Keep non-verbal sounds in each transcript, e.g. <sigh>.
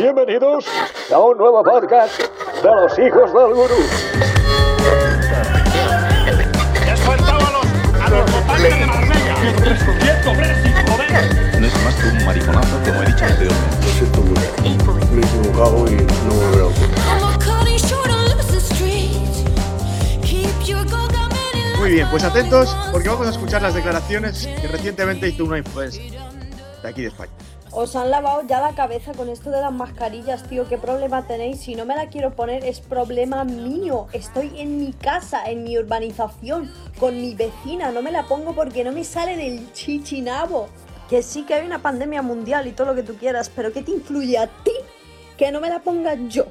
Bienvenidos a un nuevo podcast de los hijos del gurú. ¡Ya has faltado a los, a los popales de! No es más que un mariconazo, como he dicho anteriormente. Lo siento mucho. Me he equivocado y no volverá a ocurrir. Muy bien, pues atentos porque vamos a escuchar las declaraciones que recientemente hizo una influencer de aquí de España. Os han lavado ya la cabeza con esto de las mascarillas, tío. ¿Qué problema tenéis? Si no me la quiero poner, es problema mío. Estoy en mi casa, en mi urbanización, con mi vecina. No me la pongo porque no me sale del chichinabo. Que sí que hay una pandemia mundial y todo lo que tú quieras, pero ¿qué te influye a ti? Que no me la ponga yo.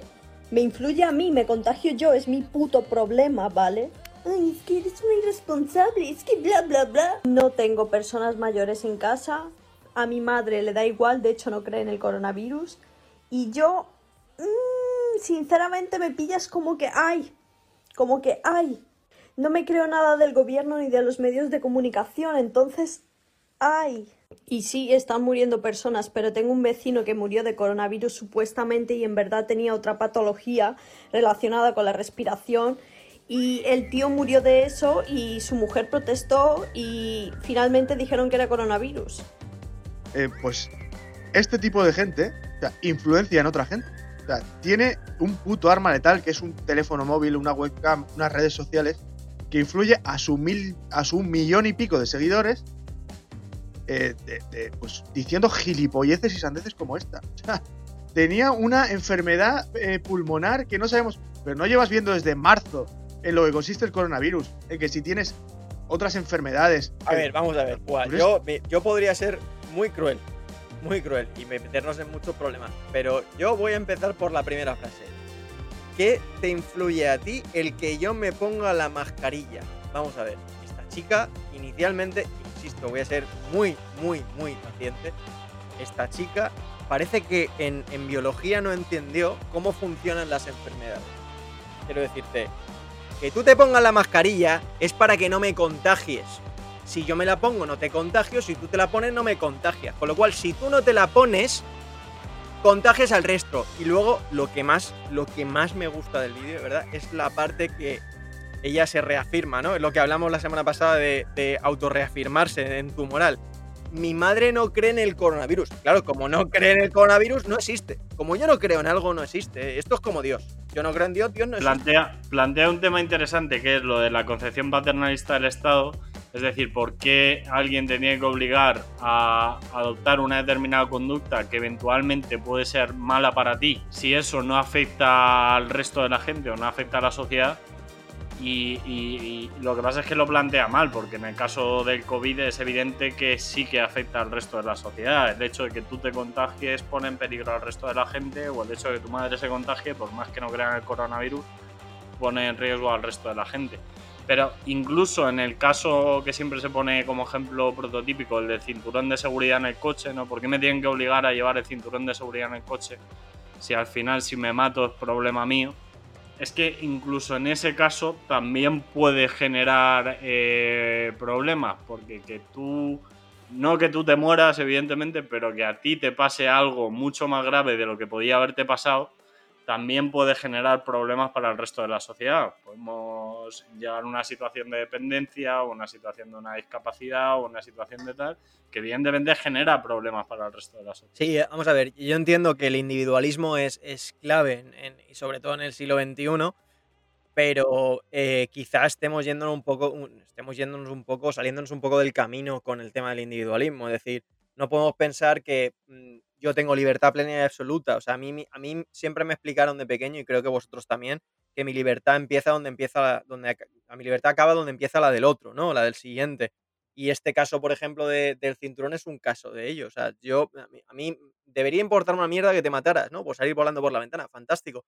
Me influye a mí, me contagio yo, es mi puto problema, ¿vale? Ay, es que eres muy irresponsable, es que bla bla bla. No tengo personas mayores en casa, a mi madre le da igual, de hecho no cree en el coronavirus. Y yo, mm, sinceramente, me pillas como que ay, como que ay. No me creo nada del gobierno ni de los medios de comunicación, entonces, ay. Y sí, están muriendo personas, pero tengo un vecino que murió de coronavirus supuestamente y en verdad tenía otra patología relacionada con la respiración. Y el tío murió de eso y su mujer protestó y finalmente dijeron que era coronavirus. Eh, pues este tipo de gente o sea, influencia en otra gente. O sea, tiene un puto arma letal que es un teléfono móvil, una webcam, unas redes sociales que influye a su, mil, a su millón y pico de seguidores eh, de- de, pues, diciendo gilipolleces y sandeces como esta. O sea, tenía una enfermedad eh, pulmonar que no sabemos, pero no llevas viendo desde marzo en lo que consiste el coronavirus, en que si tienes otras enfermedades... A ver, vamos a ver, yo, yo podría ser muy cruel, muy cruel y meternos en muchos problemas, pero yo voy a empezar por la primera frase. ¿Qué te influye a ti el que yo me ponga la mascarilla? Vamos a ver, esta chica inicialmente, insisto, voy a ser muy, muy, muy paciente, esta chica parece que en, biología no entendió cómo funcionan las enfermedades. Quiero decirte, que tú te pongas la mascarilla es para que no me contagies. Si yo me la pongo no te contagio, si tú te la pones no me contagias. Con lo cual, si tú no te la pones, contagias al resto. Y luego lo que más, lo que más me gusta del vídeo, de verdad, es la parte que ella se reafirma, ¿no? Es lo que hablamos la semana pasada de, de autorreafirmarse en tu moral. Mi madre no cree en el coronavirus. Claro, como no cree en el coronavirus, no existe. Como yo no creo en algo, no existe. Esto es como Dios. Yo no creo en Dios, Dios no existe. Plantea, plantea un tema interesante que es lo de la concepción paternalista del Estado. Es decir, ¿por qué alguien te tiene que obligar a adoptar una determinada conducta que eventualmente puede ser mala para ti si eso no afecta al resto de la gente o no afecta a la sociedad? Y, y- y lo que pasa es que lo plantea mal, porque en el caso del COVID es evidente que sí que afecta al resto de la sociedad. El hecho de que tú te contagies pone en peligro al resto de la gente, o el hecho de que tu madre se contagie, por más que no crean el coronavirus, pone en riesgo al resto de la gente. Pero incluso en el caso que siempre se pone como ejemplo prototípico, el del cinturón de seguridad en el coche, ¿no? ¿Por qué me tienen que obligar a llevar el cinturón de seguridad en el coche? Si al final si me mato es problema mío. Es que incluso en ese caso también puede generar eh, problemas, porque que tú, no que tú te mueras evidentemente, pero que a ti te pase algo mucho más grave de lo que podía haberte pasado, también puede generar problemas para el resto de la sociedad. Podemos llegar a una situación de dependencia, o una situación de una discapacidad, o una situación de tal, que evidentemente genera problemas para el resto de la sociedad. Sí, vamos a ver, yo entiendo que el individualismo es, es clave, y sobre todo en el siglo XXI, pero eh, quizás estemos yéndonos un poco, estemos yéndonos un poco, saliéndonos un poco del camino con el tema del individualismo. Es decir, no podemos pensar que mm, yo tengo libertad plena y absoluta. O sea, a mí, a mí siempre me explicaron de pequeño, y creo que vosotros también, que mi libertad empieza donde empieza la, donde a mi libertad acaba donde empieza la del otro, ¿no? La del siguiente. Y este caso, por ejemplo, de- del cinturón es un caso de ello. O sea, yo, a mí, a mí debería importar una mierda que te mataras, ¿no? Por salir volando por la ventana, fantástico.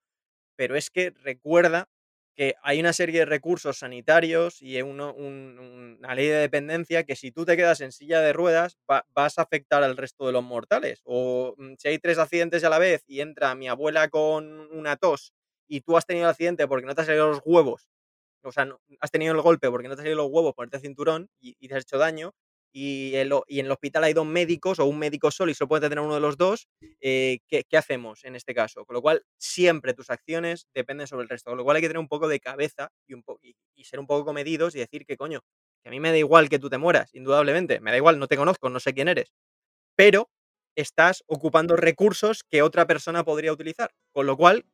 Pero es que recuerda que hay una serie de recursos sanitarios y uno- un- un- una ley de dependencia que si tú te quedas en silla de ruedas va- vas a afectar al resto de los mortales. O mm, si hay tres accidentes a la vez y entra mi abuela con una tos y tú has tenido el accidente porque no te han salido los huevos, o sea, no- has tenido el golpe porque no te han salido los huevos, ponerte cinturón y, y te has hecho daño, y, el y en el hospital hay dos médicos o un médico solo y solo puede tener uno de los dos, eh, ¿qué, qué hacemos en este caso? Con lo cual, siempre tus acciones dependen sobre el resto. Con lo cual hay que tener un poco de cabeza y, un y ser un poco comedidos y decir que, coño, que a mí me da igual que tú te mueras, indudablemente. Me da igual, no te conozco, no sé quién eres. Pero estás ocupando recursos que otra persona podría utilizar. Con lo cual,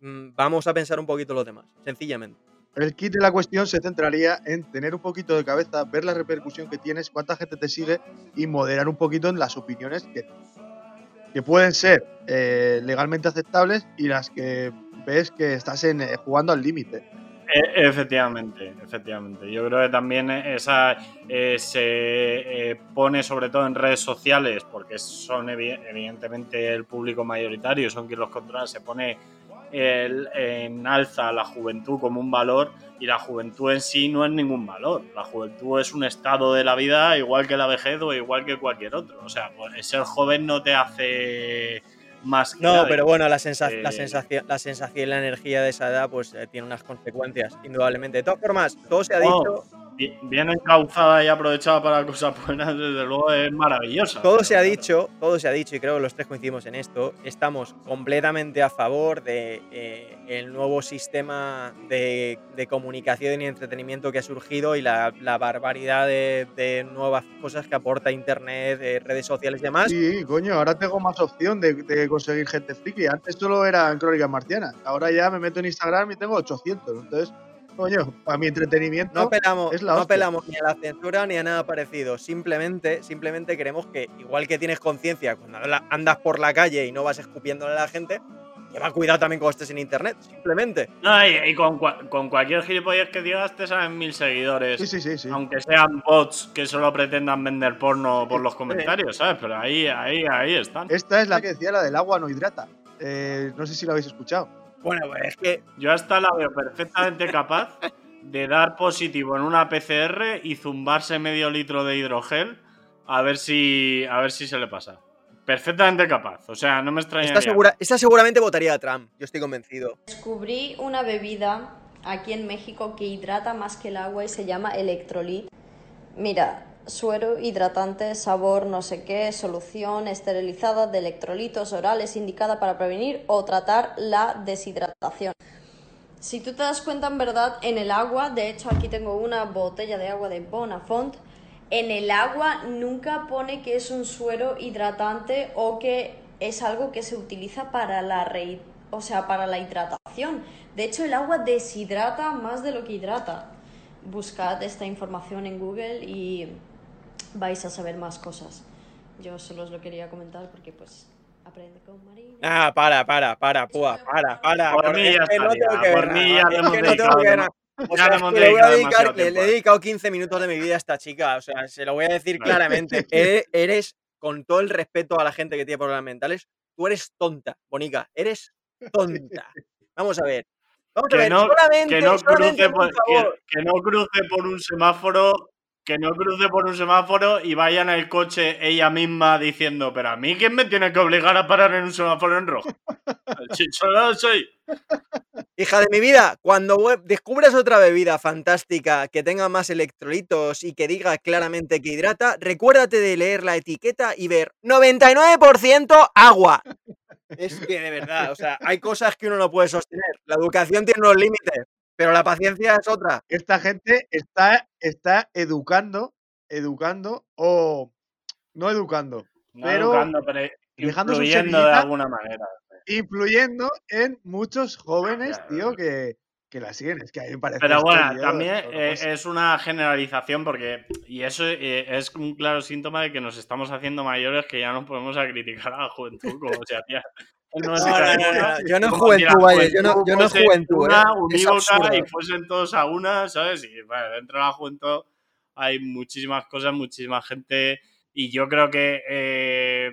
mm, vamos a pensar un poquito los demás, sencillamente. El kit de la cuestión se centraría en tener un poquito de cabeza, ver la repercusión que tienes, cuánta gente te sigue y moderar un poquito en las opiniones que, que pueden ser eh, legalmente aceptables y las que ves que estás en, eh, jugando al límite. E- Efectivamente, efectivamente. Yo creo que también esa eh, se pone sobre todo en redes sociales, porque son evi- evidentemente el público mayoritario, son quienes los controlan, se pone el- en alza la juventud como un valor y la juventud en sí no es ningún valor. La juventud es un estado de la vida igual que la vejez o igual que cualquier otro. O sea, pues, ser joven no te hace más que No, nadie. pero bueno, la, sensa- la Eh, sensación, la sensación y la energía de esa edad pues eh, tiene unas consecuencias, indudablemente. De todas formas, todo se ha dicho, Bien encauzada y aprovechada para cosas buenas, desde luego es maravillosa. todo se ha dicho, todo se ha dicho y creo que los tres coincidimos en esto. Estamos completamente a favor de eh, el nuevo sistema de, de comunicación y entretenimiento que ha surgido y la, la barbaridad de, de nuevas cosas que aporta internet, eh, redes sociales y demás. Sí, coño, ahora tengo más opción de, de conseguir gente friki. Antes solo era en Crónicas Marcianas. Ahora ya me meto en Instagram y tengo 800. Entonces, coño, para mi entretenimiento. No apelamos, es la no apelamos ni a la censura ni a nada parecido. Simplemente, simplemente queremos que, igual que tienes conciencia cuando andas por la calle y no vas escupiéndole a la gente, lleva cuidado también cuando estés en internet. Simplemente. No, y, y con, cua- con cualquier gilipollas que digas te salen mil seguidores. Sí, sí, sí, sí. Aunque sean bots que solo pretendan vender porno por los comentarios, ¿sabes? Pero ahí, ahí, ahí están. Esta es la que decía la del agua no hidrata. Eh, no sé si lo habéis escuchado. Bueno, pues es que Yo hasta la veo perfectamente capaz de dar positivo en una PCR y zumbarse medio litro de hidrogel a ver si, a ver si se le pasa. Perfectamente capaz. O sea, no me extrañaría. esta, segura, esta seguramente votaría a Trump. Yo estoy convencido. Descubrí una bebida aquí en México que hidrata más que el agua y se llama electrolit. Mira, suero hidratante, sabor, no sé qué, solución esterilizada de electrolitos orales indicada para prevenir o tratar la deshidratación. Si tú te das cuenta, en verdad, en el agua, de hecho aquí tengo una botella de agua de Bonafont, en el agua nunca pone que es un suero hidratante o que es algo que se utiliza para la rei- o sea, para la hidratación. De hecho, el agua deshidrata más de lo que hidrata. Buscad esta información en Google y vais a saber más cosas. Yo solo os lo quería comentar porque pues aprende con María. Ah, para, para, para, púa, para, para. Por mí ya que no tengo que por ver mí nada, ya le hemos dedicado. O sea, le es hemos que le voy a dedicado dedicar, demasiado le, le he dedicado 15 minutos de mi vida a esta chica. O sea, se lo voy a decir Vale. claramente. <laughs> Eres, eres, con todo el respeto a la gente que tiene problemas mentales, tú eres tonta, Bonica. Eres tonta. Vamos a ver. Vamos a ver, no, solamente, que no cruce por por, que, favor. que no cruce por un semáforo. Que no cruce por un semáforo y vaya en el coche ella misma diciendo, pero a mí quién me tiene que obligar a parar en un semáforo en rojo. <laughs> Si solo soy. Hija de mi vida, cuando descubras otra bebida fantástica que tenga más electrolitos y que diga claramente que hidrata, recuérdate de leer la etiqueta y ver 99% agua. Es que de verdad, o sea, hay cosas que uno no puede sostener. La educación tiene unos límites, pero la paciencia es otra. Esta gente está, está educando, educando o no educando, No Pero educando, influyendo de alguna manera. influyendo en muchos jóvenes, Ya, tío, que, que la siguen. Es que a mí me parece. Pero bueno, también eh, es una generalización porque, y eso eh, es un claro síntoma de que nos estamos haciendo mayores que ya no podemos a criticar a la juventud como si hacía No, nuestra no, no, época, no, yo no si la juventud, vaya, yo no, yo no es fuese juventud, una eh, es unívoca absurdo. y fuesen todos a una, ¿sabes? Y bueno, dentro de la juventud hay muchísimas cosas, muchísima gente y yo creo que eh,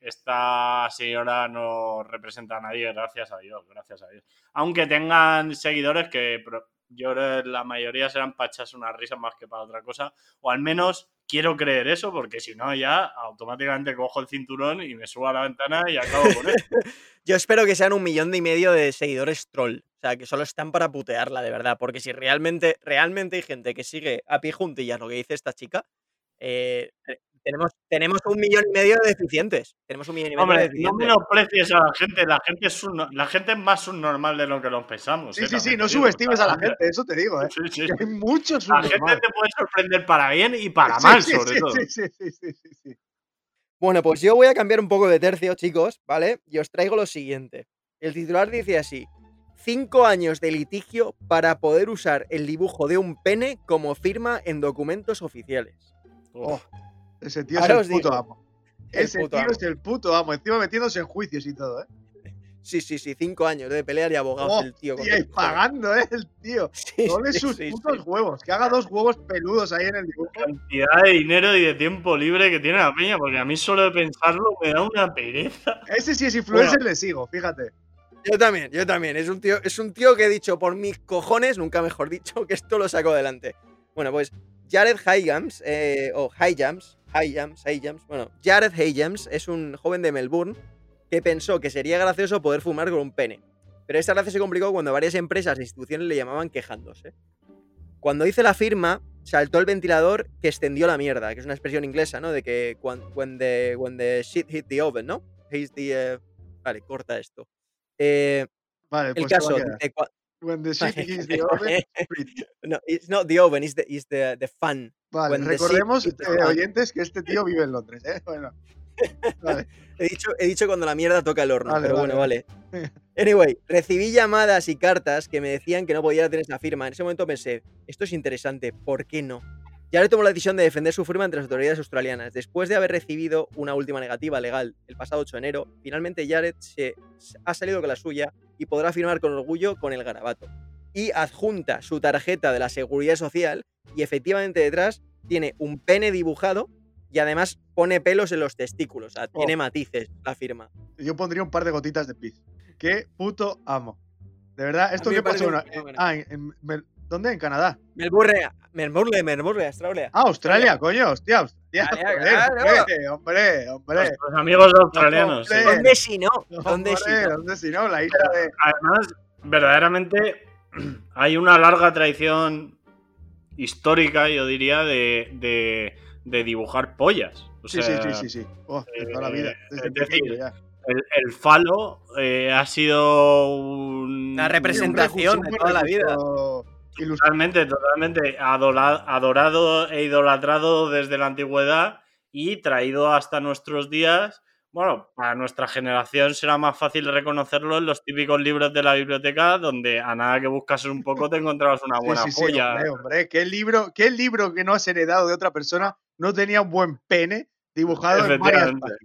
esta señora no representa a nadie, gracias a Dios, gracias a Dios. Aunque tengan seguidores que yo creo que la mayoría serán para echarse una risa más que para otra cosa, o al menos quiero creer eso, porque si no ya automáticamente cojo el cinturón y me subo a la ventana y acabo con él. <laughs> Yo espero que sean un millón y medio de seguidores troll. O sea, que solo están para putearla, de verdad. Porque si realmente, realmente hay gente que sigue a pie juntillas lo que dice esta chica, eh, tenemos, tenemos un millón y medio de deficientes. Tenemos un millón y medio de Hombre, no deficientes. menosprecies a la gente. La gente es, la gente es más subnormal de lo que nos pensamos. Sí, eh, sí, sí, no subestimes a la gente, eso te digo, ¿eh? Sí, sí, Que sí. hay muchos La gente te puede sorprender para bien y para <laughs> Sí, mal, sí, sobre sí, todo. Sí, sí, sí, sí, sí, sí. Bueno, pues yo voy a cambiar un poco de tercio, chicos, ¿vale? Y os traigo lo siguiente. El titular dice así. Cinco años de litigio para poder usar el dibujo de un pene como firma en documentos oficiales. Oh, ese tío Ahora es el puto digo, amo. el Ese puto tío amo. es el puto amo. Encima metiéndose en juicios y todo, ¿eh? Sí, sí, sí, cinco años de pelear y abogados Oh, el tío. y el- pagando, ¿eh? El tío. <laughs> Sí, Dole sí, sus sí, putos sí. huevos. Que haga dos huevos peludos ahí en el dibujo. cantidad de dinero y de tiempo libre que tiene la peña, porque a mí solo de pensarlo me da una pereza. Ese sí es influencer, le sigo, fíjate. Yo también, yo también. Es un tío, es un tío que he dicho por mis cojones, nunca mejor dicho, <laughs> que esto lo saco adelante. Bueno, pues Jared Hyams, eh, o Hyams, Hyams, Hyams, bueno, Jared Hyams es un joven de Melbourne que pensó que sería gracioso poder fumar con un pene. Pero esta gracia se complicó cuando varias empresas e instituciones le llamaban quejándose. Cuando hice la firma, saltó el ventilador que extendió la mierda, que es una expresión inglesa, ¿no? De que when, when the, when the shit hit the oven, ¿no? Hits the, eh, Vale, corta esto. Eh, Vale, el pues caso, cua- When the <laughs> shit hits the oven, <laughs> no, it's not the oven, it's the, it's the, the fan. Vale, When recordemos, eh, oyentes, que este tío vive en Londres, ¿eh? Bueno. Vale. <laughs> He dicho, he dicho cuando la mierda toca el horno, Vale, pero bueno, vale. Anyway, recibí llamadas y cartas que me decían que no podía tener esa firma. En ese momento pensé, esto es interesante, ¿por qué no? Ya le tomó la decisión de defender su firma ante las autoridades australianas. Después de haber recibido una última negativa legal el pasado 8 de enero, finalmente Jared se- ha salido con la suya y podrá firmar con orgullo con el garabato. Y adjunta su tarjeta de la seguridad social y efectivamente detrás tiene un pene dibujado y además pone pelos en los testículos. O sea, tiene Oh. matices la firma. Yo pondría un par de gotitas de pis. Qué puto amo. De verdad, ¿esto qué pasó? en- fenómeno. ah, en- ¿dónde? ¿En Canadá? Melbourne, Melbourne, Melbourne, Australia. Ah, Australia, coño, hostia, hostia. Australia, claro. hombre, hombre, hombre. Nuestros amigos australianos. sí. ¿Dónde si no? ¿Dónde si no? ¿Dónde si no? La isla de. Además, verdaderamente <clears throat> hay una larga tradición histórica, yo diría, de, de- de dibujar pollas. O Sí, sea, sí, sí, sí, sí. Oh, de toda la vida. eh, Desde es decir, ya. El, el falo eh, ha sido un. Una representación de toda la vida. Totalmente, totalmente adorado e idolatrado desde la antigüedad y traído hasta nuestros días. Bueno, para nuestra generación será más fácil reconocerlo en los típicos libros de la biblioteca, donde a nada que buscases un poco te encontrabas una buena sí, sí, polla. hombre, hombre. ¿Qué libro, ¿Qué libro que no has heredado de otra persona no tenía un buen pene dibujado en varias páginas?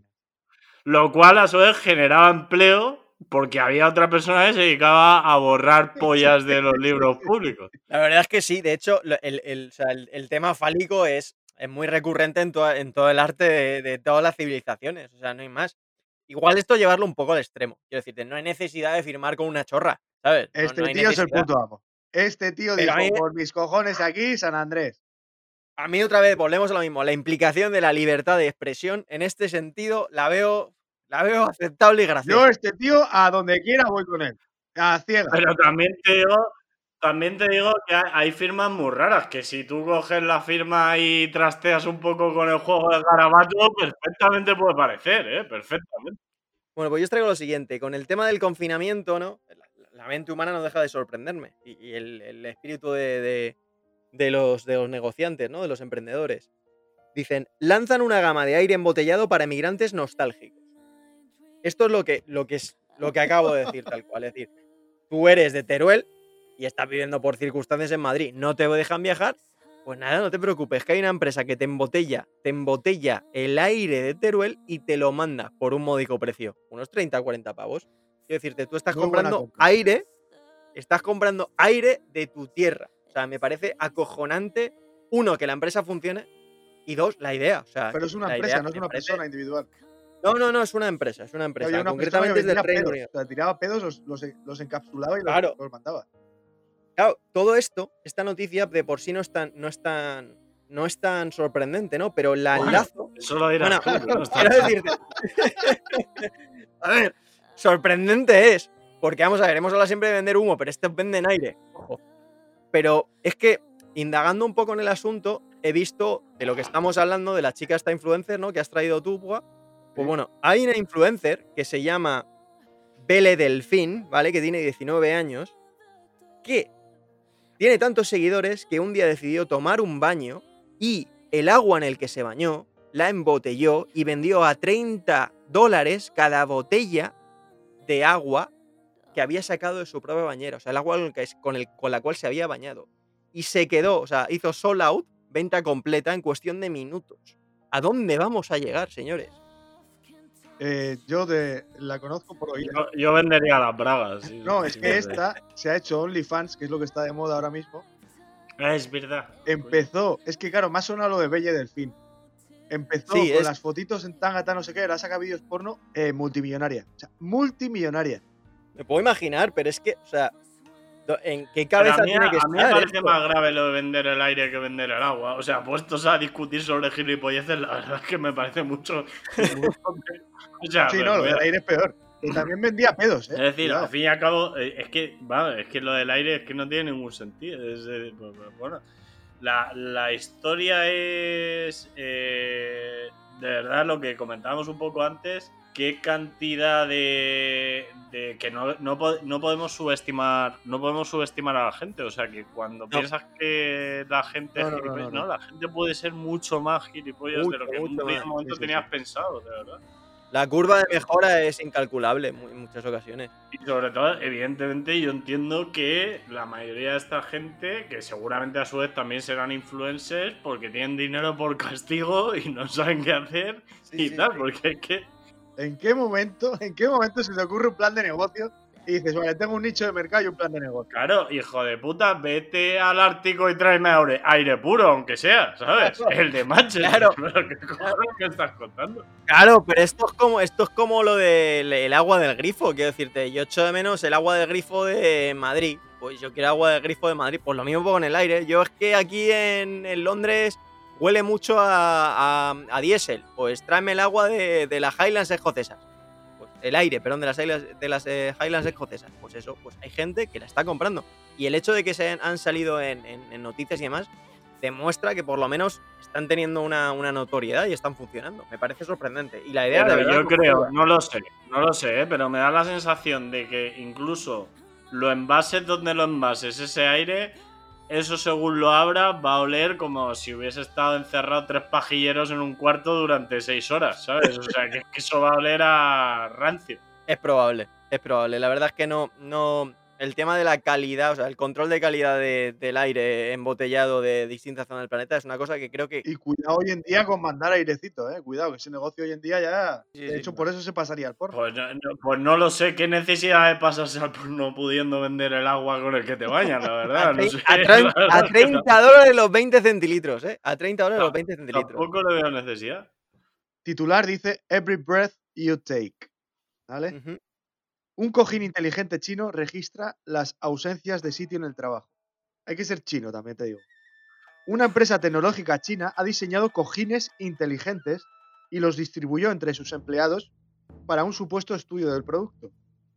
Lo cual a su vez generaba empleo porque había otra persona que se dedicaba a borrar pollas de los libros públicos. La verdad es que sí, de hecho, el, el- o sea, el- el tema fálico es, es muy recurrente en, toda- en todo el arte de, de todas las civilizaciones, o sea, no hay más. Igual esto llevarlo un poco al extremo, quiero decirte, no hay necesidad de firmar con una chorra, ¿sabes? No- Este no hay tío es el necesidad. puto amo. Este tío Pero dijo, mí- por mis cojones aquí, San Andrés. A mí otra vez volvemos a lo mismo, la implicación de la libertad de expresión en este sentido la veo, la veo aceptable y graciosa. Yo, este tío, a donde quiera voy con él. A ciegas. Pero también te digo, también te digo que hay, firmas muy raras, que si tú coges la firma y trasteas un poco con el juego del garabato, perfectamente puede parecer, ¿eh? Perfectamente. Bueno, pues yo os traigo lo siguiente. Con el tema del confinamiento, ¿no? La, mente humana no deja de sorprenderme. Y, el, el espíritu de, de- de los, de los negociantes, ¿no? De los emprendedores. Dicen, lanzan una gama de aire embotellado para emigrantes nostálgicos. Esto es lo que, lo que, es, lo que acabo de decir, tal cual. Es decir, tú eres de Teruel y estás viviendo por circunstancias en Madrid, no te dejan viajar, pues nada, no te preocupes, que hay una empresa que te embotella, te embotella el aire de Teruel y te lo manda por un módico precio, unos 30 o 40 pavos. Quiero decirte, tú estás Muy comprando compra. aire, estás comprando aire de tu tierra. O sea, me parece acojonante, uno, que la empresa funcione y dos, la idea. O sea, Pero es una empresa, idea no es una parece- persona individual. No, no, no, es una empresa, es una empresa. Una concretamente es del Reino. Unido. O sea, tiraba pedos, los, los, los encapsulaba y los, Claro. los mandaba. Claro, todo esto, esta noticia de por sí no es tan, no es tan, no es tan sorprendente, ¿no? Pero la Bueno, enlazo. Eso lo dirás Bueno, tú, que <laughs> no está- quiero decirte. <laughs> a ver, sorprendente es. Porque vamos a ver, hemos hablado siempre de vender humo, pero estos venden aire. Ojo. Pero es que, indagando un poco en el asunto, he visto de lo que estamos hablando, de la chica esta influencer, ¿no? Que has traído tú, Pua. Pues bueno, hay una influencer que se llama Bele Delfín, ¿vale? Que tiene 19 años, que tiene tantos seguidores que un día decidió tomar un baño y el agua en el que se bañó la embotelló y vendió a 30 dólares cada botella de agua que había sacado de su propia bañera, o sea, el agua con, la cual se había bañado. Y se quedó, o sea, hizo sold out, venta completa en cuestión de minutos. ¿A dónde vamos a llegar, señores? Eh, yo de, la conozco por oír. Yo, yo vendería las bragas. sí, No, es que esta se ha hecho OnlyFans, que es lo que está de moda ahora mismo. Ah, Es verdad. Empezó, es que claro, ha sonado lo de Belle Delfín. Empezó Sí, con es- las fotitos en tangata, no sé qué, ahora saca vídeos porno, eh, multimillonaria. O sea, multimillonaria. Me puedo imaginar, pero es que, o sea, ¿en qué Pero cabeza a mí, tiene que a mí me parece esto? más grave lo de vender el aire que vender el agua. O sea, puestos a discutir sobre gilipolleces, la verdad es que me parece mucho. <laughs> mucho- o sea, Sí, no, lo del aire es peor. Que también vendía pedos, ¿eh? Es decir, Cuidado. al fin y al cabo, eh, es que, vale, es que lo del aire es que no tiene ningún sentido. Es, eh, pues, pues, bueno, la, la historia es, eh, de verdad, lo que comentábamos un poco antes, qué cantidad de, de que no, no, no podemos subestimar, no podemos subestimar a la gente. O sea, que cuando piensas que la gente No, es gilipollas, no, la gente puede ser mucho más gilipollas de lo que en un primer momento sí, tenías sí. pensado, de verdad. La curva de mejora es incalculable en muchas ocasiones. Y sobre todo, evidentemente, yo entiendo que la mayoría de esta gente, que seguramente a su vez también serán influencers, porque tienen dinero por castigo y no saben qué hacer y sí, tal, sí. porque es que. ¿En qué momento, en qué momento se te ocurre un plan de negocio y dices, vale, tengo un nicho de mercado y un plan de negocio? Claro, hijo de puta, vete al Ártico y tráeme aire, aire puro, aunque sea, ¿sabes? Claro. El de Manchester. Claro. <laughs> Claro, pero esto es como, esto es como lo del el agua del grifo, quiero decirte. Yo echo de menos el agua del grifo de Madrid. Pues yo quiero agua del grifo de Madrid. Pues lo mismo con el aire. Yo es que aquí en, en Londres huele mucho a, a, a diésel. Pues tráeme el agua de, de las Highlands escocesas. El aire, perdón, de las Highlands, de las eh, Highlands escocesas. Pues eso, pues hay gente que la está comprando. Y el hecho de que se han, han salido en, en- en noticias y demás demuestra que por lo menos están teniendo una, una notoriedad y están funcionando. Me parece sorprendente. Y la idea Pero de verdad yo creo, no lo sé, no lo sé, ¿eh? pero me da la sensación de que incluso lo envases donde lo envases, ese aire, eso según lo abra va a oler como si hubiese estado encerrado tres pajilleros en un cuarto durante seis horas, ¿sabes? O sea, que, que eso va a oler a rancio. Es probable, es probable. La verdad es que no, no. El tema de la calidad, o sea, el control de calidad de- del aire embotellado de distintas zonas del planeta es una cosa que creo que. Y cuidado hoy en día con mandar airecito, ¿eh? Cuidado, que ese negocio hoy en día ya... Sí, de sí. hecho, por eso se pasaría al porno. Pues no, no- pues no lo sé, qué necesidad de pasarse al no pudiendo vender el agua con el que te bañas, la <laughs> verdad. A, sé, a <laughs> la trein- a verdad. 30 dólares los 20 centilitros, ¿eh? A 30 dólares los 20 centilitros. Tampoco le veo necesidad. Titular dice, Every breath you take. ¿Vale? Ujú. Un cojín inteligente chino registra las ausencias de sitio en el trabajo. Hay que ser chino, también te digo. Una empresa tecnológica china ha diseñado cojines inteligentes y los distribuyó entre sus empleados para un supuesto estudio del producto.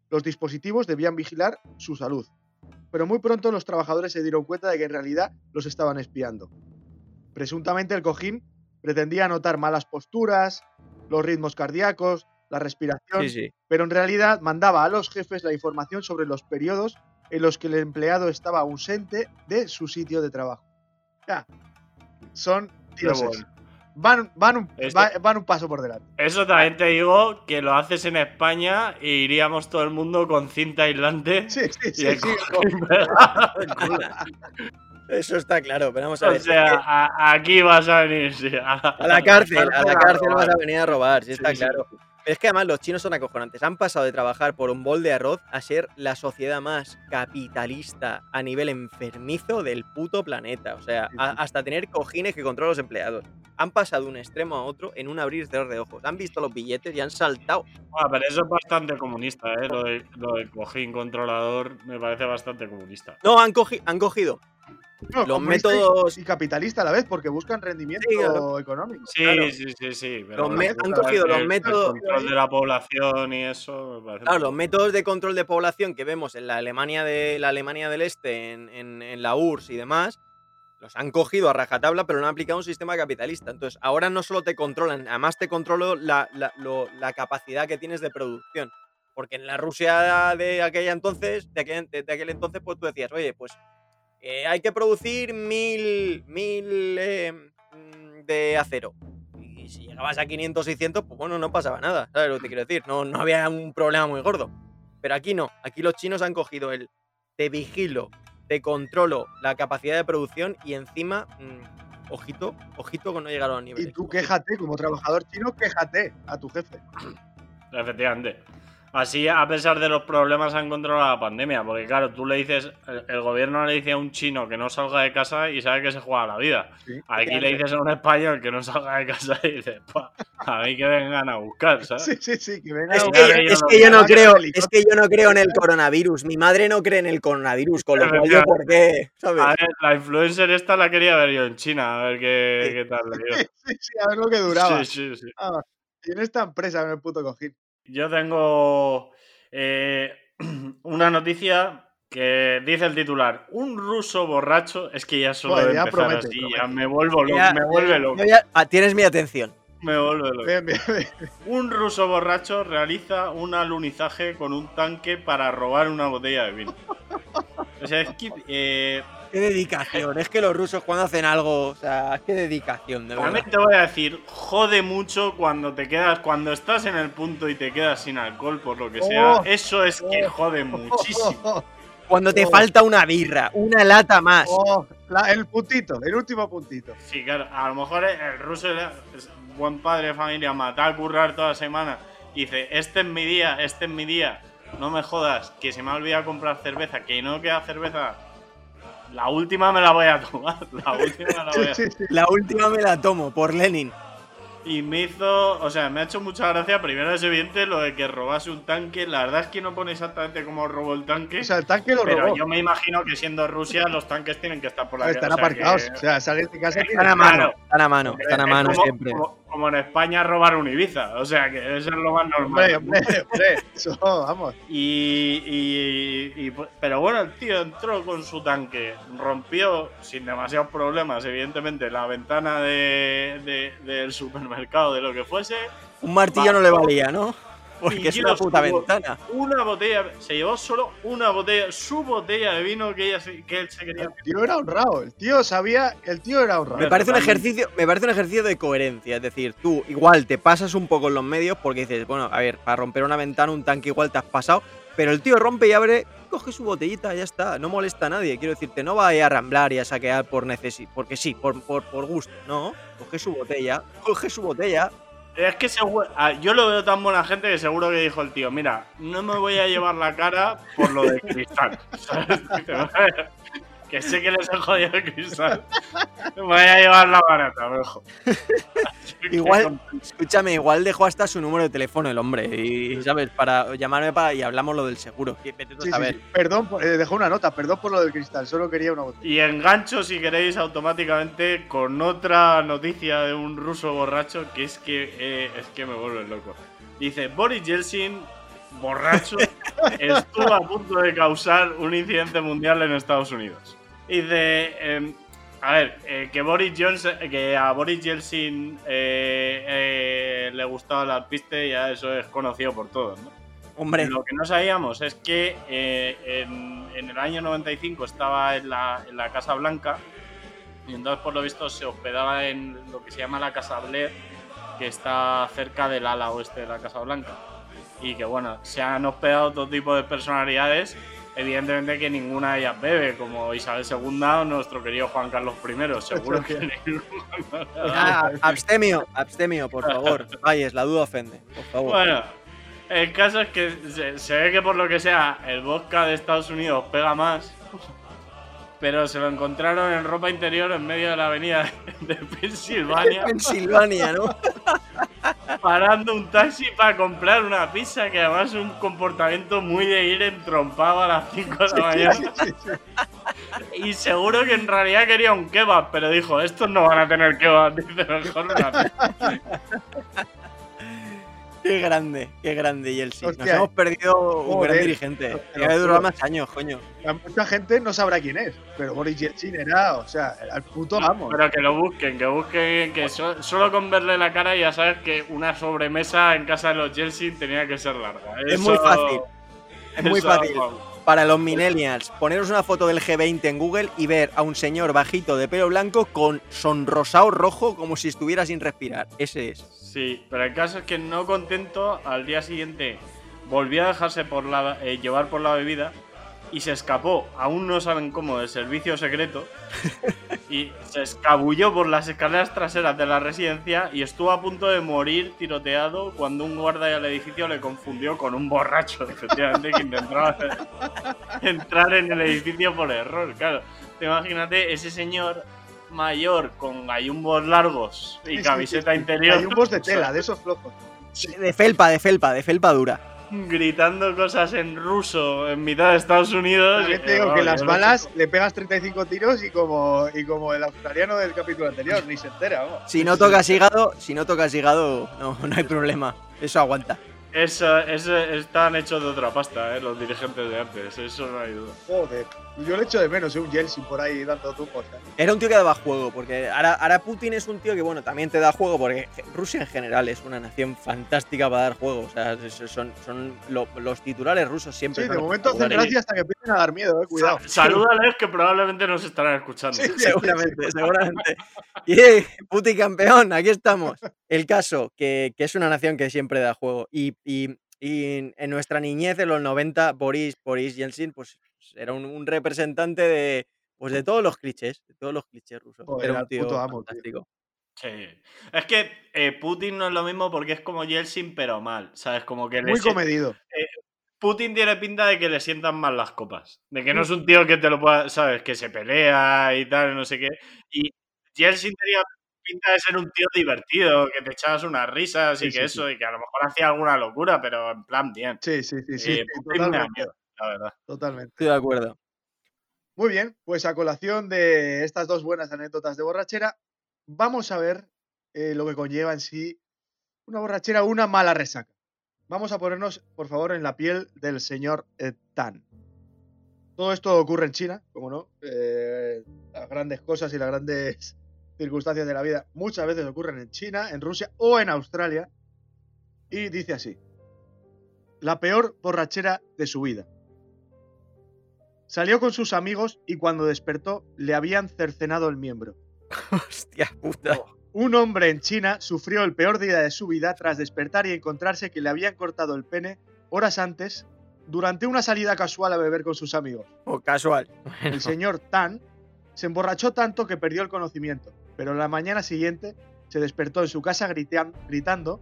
Los dispositivos debían vigilar su salud, pero muy pronto los trabajadores se dieron cuenta de que en realidad los estaban espiando. Presuntamente el cojín pretendía anotar malas posturas, los ritmos cardíacos, la respiración, Sí, sí. pero en realidad mandaba a los jefes la información sobre los periodos en los que el empleado estaba ausente de su sitio de trabajo. Ya, son dioses. bueno. Van, van, un, Esto- va- van un paso por delante. Eso también te digo que lo haces en España e iríamos todo el mundo con cinta aislante. Sí, sí, y sí. sí. <laughs> Eso está claro, pero vamos a O ver. sea, es que a- aquí vas a venir, sí, a, a la cárcel, <laughs> a la cárcel vas a venir a robar, sí está Sí, sí. claro. Pero es que además los chinos son acojonantes. Han pasado de trabajar por un bol de arroz a ser la sociedad más capitalista a nivel enfermizo del puto planeta. O sea, a- hasta tener cojines que controlan los empleados. Han pasado de un extremo a otro en un abrir y cerrar de ojos. Han visto los billetes y han saltado. Ah, pero eso es bastante comunista, ¿eh? Lo, de- lo del cojín controlador me parece bastante comunista. No, han, cogi- han cogido No, los y- métodos- Y capitalista a la vez, porque buscan rendimiento Sí, claro. económico. Sí, Claro. sí, sí, sí. pero Los me- han cogido los el- el métodos- control de la población y eso me. Claro, los métodos de control de población que vemos en la Alemania de la Alemania del Este, en, en- en la URSS y demás, Los han cogido a rajatabla, pero no han aplicado un sistema capitalista. Entonces, ahora no solo te controlan, además te controlo la, la- lo- la capacidad que tienes de producción. Porque en la Rusia de aquella entonces, de aquel, de- de aquel entonces, pues tú decías, oye, pues eh, hay que producir mil, mil eh, mm, de acero. Y si llegabas a 500, 600, pues bueno, no pasaba nada. ¿Sabes lo que te quiero decir? No, no había un problema muy gordo. Pero aquí no. Aquí los chinos han cogido el te vigilo, te controlo la capacidad de producción y encima, mm, ojito, ojito con no llegar a los niveles. Y tú quéjate, como trabajador chino, quéjate a tu jefe. Efectivamente. Así, a pesar de los problemas, han controlado la pandemia. Porque, claro, tú le dices, el, el gobierno le dice a un chino que no salga de casa y sabe que se juega la vida. Sí. Aquí le dices a un español que no salga de casa y dices, "Pa, a mí que vengan a buscar, <laughs> ¿sabes? Sí, sí, sí, que venga Es a que, buscar yo es no- que yo no creo, es que yo no creo en el coronavirus. Mi madre no cree en el coronavirus, con lo cual yo por qué, ¿sabes? A ver, la influencer esta la quería ver yo en China, a ver qué, Sí. qué tal le iba. <laughs> Sí, sí, a ver lo que duraba. Sí, sí, sí. Ah, y en esta empresa, en el puto cojín. Yo tengo eh, <clears throat> una noticia que dice el titular: Un ruso borracho. Es que ya solo Joder, de ya empezar promete, así, promete. ya me vuelvo loco. Ya- me vuelve loco. Ya- ah, tienes mi atención. Me vuelve loco. Bien, bien, bien. Un ruso borracho realiza un alunizaje con un tanque para robar una botella de vino. O sea, es que. eh, Qué dedicación. Es que los rusos cuando hacen algo, o sea, qué dedicación, de verdad. También te voy a decir, jode mucho cuando te quedas, cuando estás en el punto y te quedas sin alcohol por lo que sea. Oh, eso es que jode muchísimo. Oh, <laughs> Cuando te Oh. falta una birra, una lata más. oh, la- el puntito, el último puntito. Sí, claro, a lo mejor el ruso era- es buen padre de familia, mata a currar toda la semana. Y dice, este es mi día, este es mi día. No me jodas, que se me ha olvidado comprar cerveza, que no queda cerveza. La última me la voy a tomar. <laughs> La última me la voy a. La última me la tomo, por Lenin. Y me hizo, o sea, me ha hecho mucha gracia. Primero es evidente lo de que robase un tanque. La verdad es que no pone exactamente cómo robó el tanque. O sea, el tanque lo pero robó. yo me imagino que siendo Rusia los tanques tienen que estar por la Están o sea, aparcados. que- O sea, sales de casa y Están a mano, están a mano, están a es mano como, siempre. Como, como en España robar un Ibiza. O sea, que eso es lo más normal. Hombre, hombre, hombre. Eso, vamos. Y, y- y- pero bueno, el tío entró con su tanque, rompió sin demasiados problemas, evidentemente, la ventana de- de- del supermercado, de lo que fuese. Un martillo no le valía, ¿no? Porque es una puta ventana. Una botella, se llevó solo una botella, su botella de vino que, ella se- que él se quería. El tío era honrado. El tío sabía. El tío era honrado. Me parece un ejercicio, me parece un ejercicio de coherencia, es decir, tú igual te pasas un poco en los medios porque dices, bueno, a ver, para romper una ventana, un tanque igual te has pasado, pero el tío rompe y abre, coge su botellita, ya está, no molesta a nadie, quiero decirte, no va a ir a ramblar y a saquear por necesidad, porque sí, por, por, por gusto, no, coge su botella, coge su botella, Es que seguro, ah, yo lo veo tan buena gente que seguro que dijo el tío, mira, no me voy a llevar la cara por lo de cristal. <laughs> Dice, "Vale, que sé que les he jodido el cristal. Me voy a llevar la barata, que <laughs> igual, escúchame, igual dejó hasta su número de teléfono el hombre, y, ¿sabes? Para llamarme para y hablamos lo del seguro, que vete tú a Sí, sí, saber. sí. Perdón, eh, dejó una nota. Perdón por lo del cristal. Solo quería una botella. Y engancho, si queréis, automáticamente con otra noticia de un ruso borracho que es que, eh, es que me vuelve loco. Dice, Boris Yeltsin, borracho, <laughs> estuvo a punto de causar un incidente mundial en Estados Unidos. Dice, em, a ver, eh, que, Boris Johnson, que a Boris Yeltsin eh, eh, le gustaba el alpiste, ya eso es conocido por todos, ¿no? Hombre, Lo que no sabíamos es que eh, en, en el año 95 estaba en la, en la Casa Blanca y entonces por lo visto se hospedaba en lo que se llama la Casa Blair, que está cerca del ala oeste de la Casa Blanca. Y que bueno, se han hospedado todo tipo de personalidades, evidentemente que ninguna de ellas bebe, como Isabel II o nuestro querido Juan Carlos I, seguro que. Ah, abstemio, abstemio, por favor. Vayes, la duda ofende, por favor. Bueno, el caso es que se, se ve que por lo que sea el vodka de Estados Unidos pega más, pero se lo encontraron en ropa interior en medio de la avenida <laughs> de Pensilvania, <laughs> Pensilvania, ¿no? <laughs> parando un taxi para comprar una pizza, que además es un comportamiento muy de ir entrompado a las 5 de la mañana. Y seguro que en realidad quería un kebab, pero dijo, estos no van a tener kebab, dice mejor una pizza. Qué grande, qué grande, Yeltsin. Nos hemos perdido un gran dirigente. Tiene que durar más años, coño. Mucha gente no sabrá quién es, pero Boris Yeltsin era, o sea, era el puto amo. Pero que lo busquen, que busquen, que so- solo con verle la cara ya sabes que una sobremesa en casa de los Chelsea tenía que ser larga. Es muy fácil. Es muy eso, fácil. vamos. Para los millennials, poneros una foto del G20 en Google y ver a un señor bajito de pelo blanco con sonrosado rojo como si estuviera sin respirar. Ese es. Sí, pero el caso es que no contento, al día siguiente volvió a dejarse por la, eh, llevar por la bebida y se escapó, aún no saben cómo, del servicio secreto <laughs> y se escabulló por las escaleras traseras de la residencia y estuvo a punto de morir tiroteado cuando un guardia del edificio le confundió con un borracho, efectivamente, que intentaba <laughs> entrar en el edificio por error. Claro, te imagínate ese señor mayor con gallumbos largos y camiseta sí, sí. interior. Hay un boss de tela, <laughs> de esos flojos. De felpa, de felpa, de felpa dura. gritando cosas en ruso en mitad de Estados Unidos. También y- te digo no, que yo las balas le pegas 35 tiros y como, y como el australiano del capítulo anterior, ni se entera. vamos. Si no tocas hígado, si no tocas hígado, no, no hay problema. Eso aguanta. Eso, eso están hechos de otra pasta, ¿eh? los dirigentes de antes, eso no hay duda. Joder, yo le echo de menos, ¿eh? un Yeltsin por ahí dando tumbos. ¿eh? Era un tío que daba juego, porque ahora, ahora Putin es un tío que, bueno, también te da juego, porque Rusia en general es una nación fantástica para dar juego. O sea, son, son lo- los titulares rusos siempre. Sí, de momento hacen gracia hasta que empiecen a dar miedo, eh, cuidado. Sa- Salúdales que probablemente nos estarán escuchando. Sí, sí. <laughs> Seguramente, seguramente. Yeah, Putin campeón, aquí estamos. El caso, que, que es una nación que siempre da juego. Y, y- y en nuestra niñez, en los 90, Boris, Boris Yeltsin, pues era un, un representante de, pues de todos los clichés, de todos los clichés rusos. Era era un tío puto amo, tío. fantástico. Sí. Es que eh, Putin no es lo mismo porque es como Yeltsin, pero mal. ¿Sabes? Como que Muy comedido. Putin tiene pinta de que le sientan mal las copas. De que no es un tío que te lo pueda, ¿sabes? Que se pelea y tal, no sé qué. Y Yeltsin tenía pinta de ser un tío divertido, que te echabas unas risas y que sí, eso, y que a lo mejor hacía alguna locura, pero en plan bien. Sí, sí, sí, Eh, Putin me da miedo, la verdad. totalmente. Estoy de acuerdo. Muy bien, pues a colación de estas dos buenas anécdotas de borrachera, vamos a ver eh, lo que conlleva en sí una borrachera o una mala resaca. Vamos a ponernos, por favor, en la piel del señor eh, Tan. Todo esto ocurre en China, como no. eh, las grandes cosas y las grandes <laughs> circunstancias de la vida muchas veces ocurren en China, en Rusia o en Australia. Y dice así: La peor borrachera de su vida. Salió con sus amigos y cuando despertó le habían cercenado el miembro. <laughs> Hostia puta. Un hombre en China sufrió el peor día de su vida tras despertar y encontrarse que le habían cortado el pene horas antes durante una salida casual a beber con sus amigos. O casual. El señor Tan se emborrachó tanto que perdió el conocimiento, pero la mañana siguiente se despertó en su casa gritando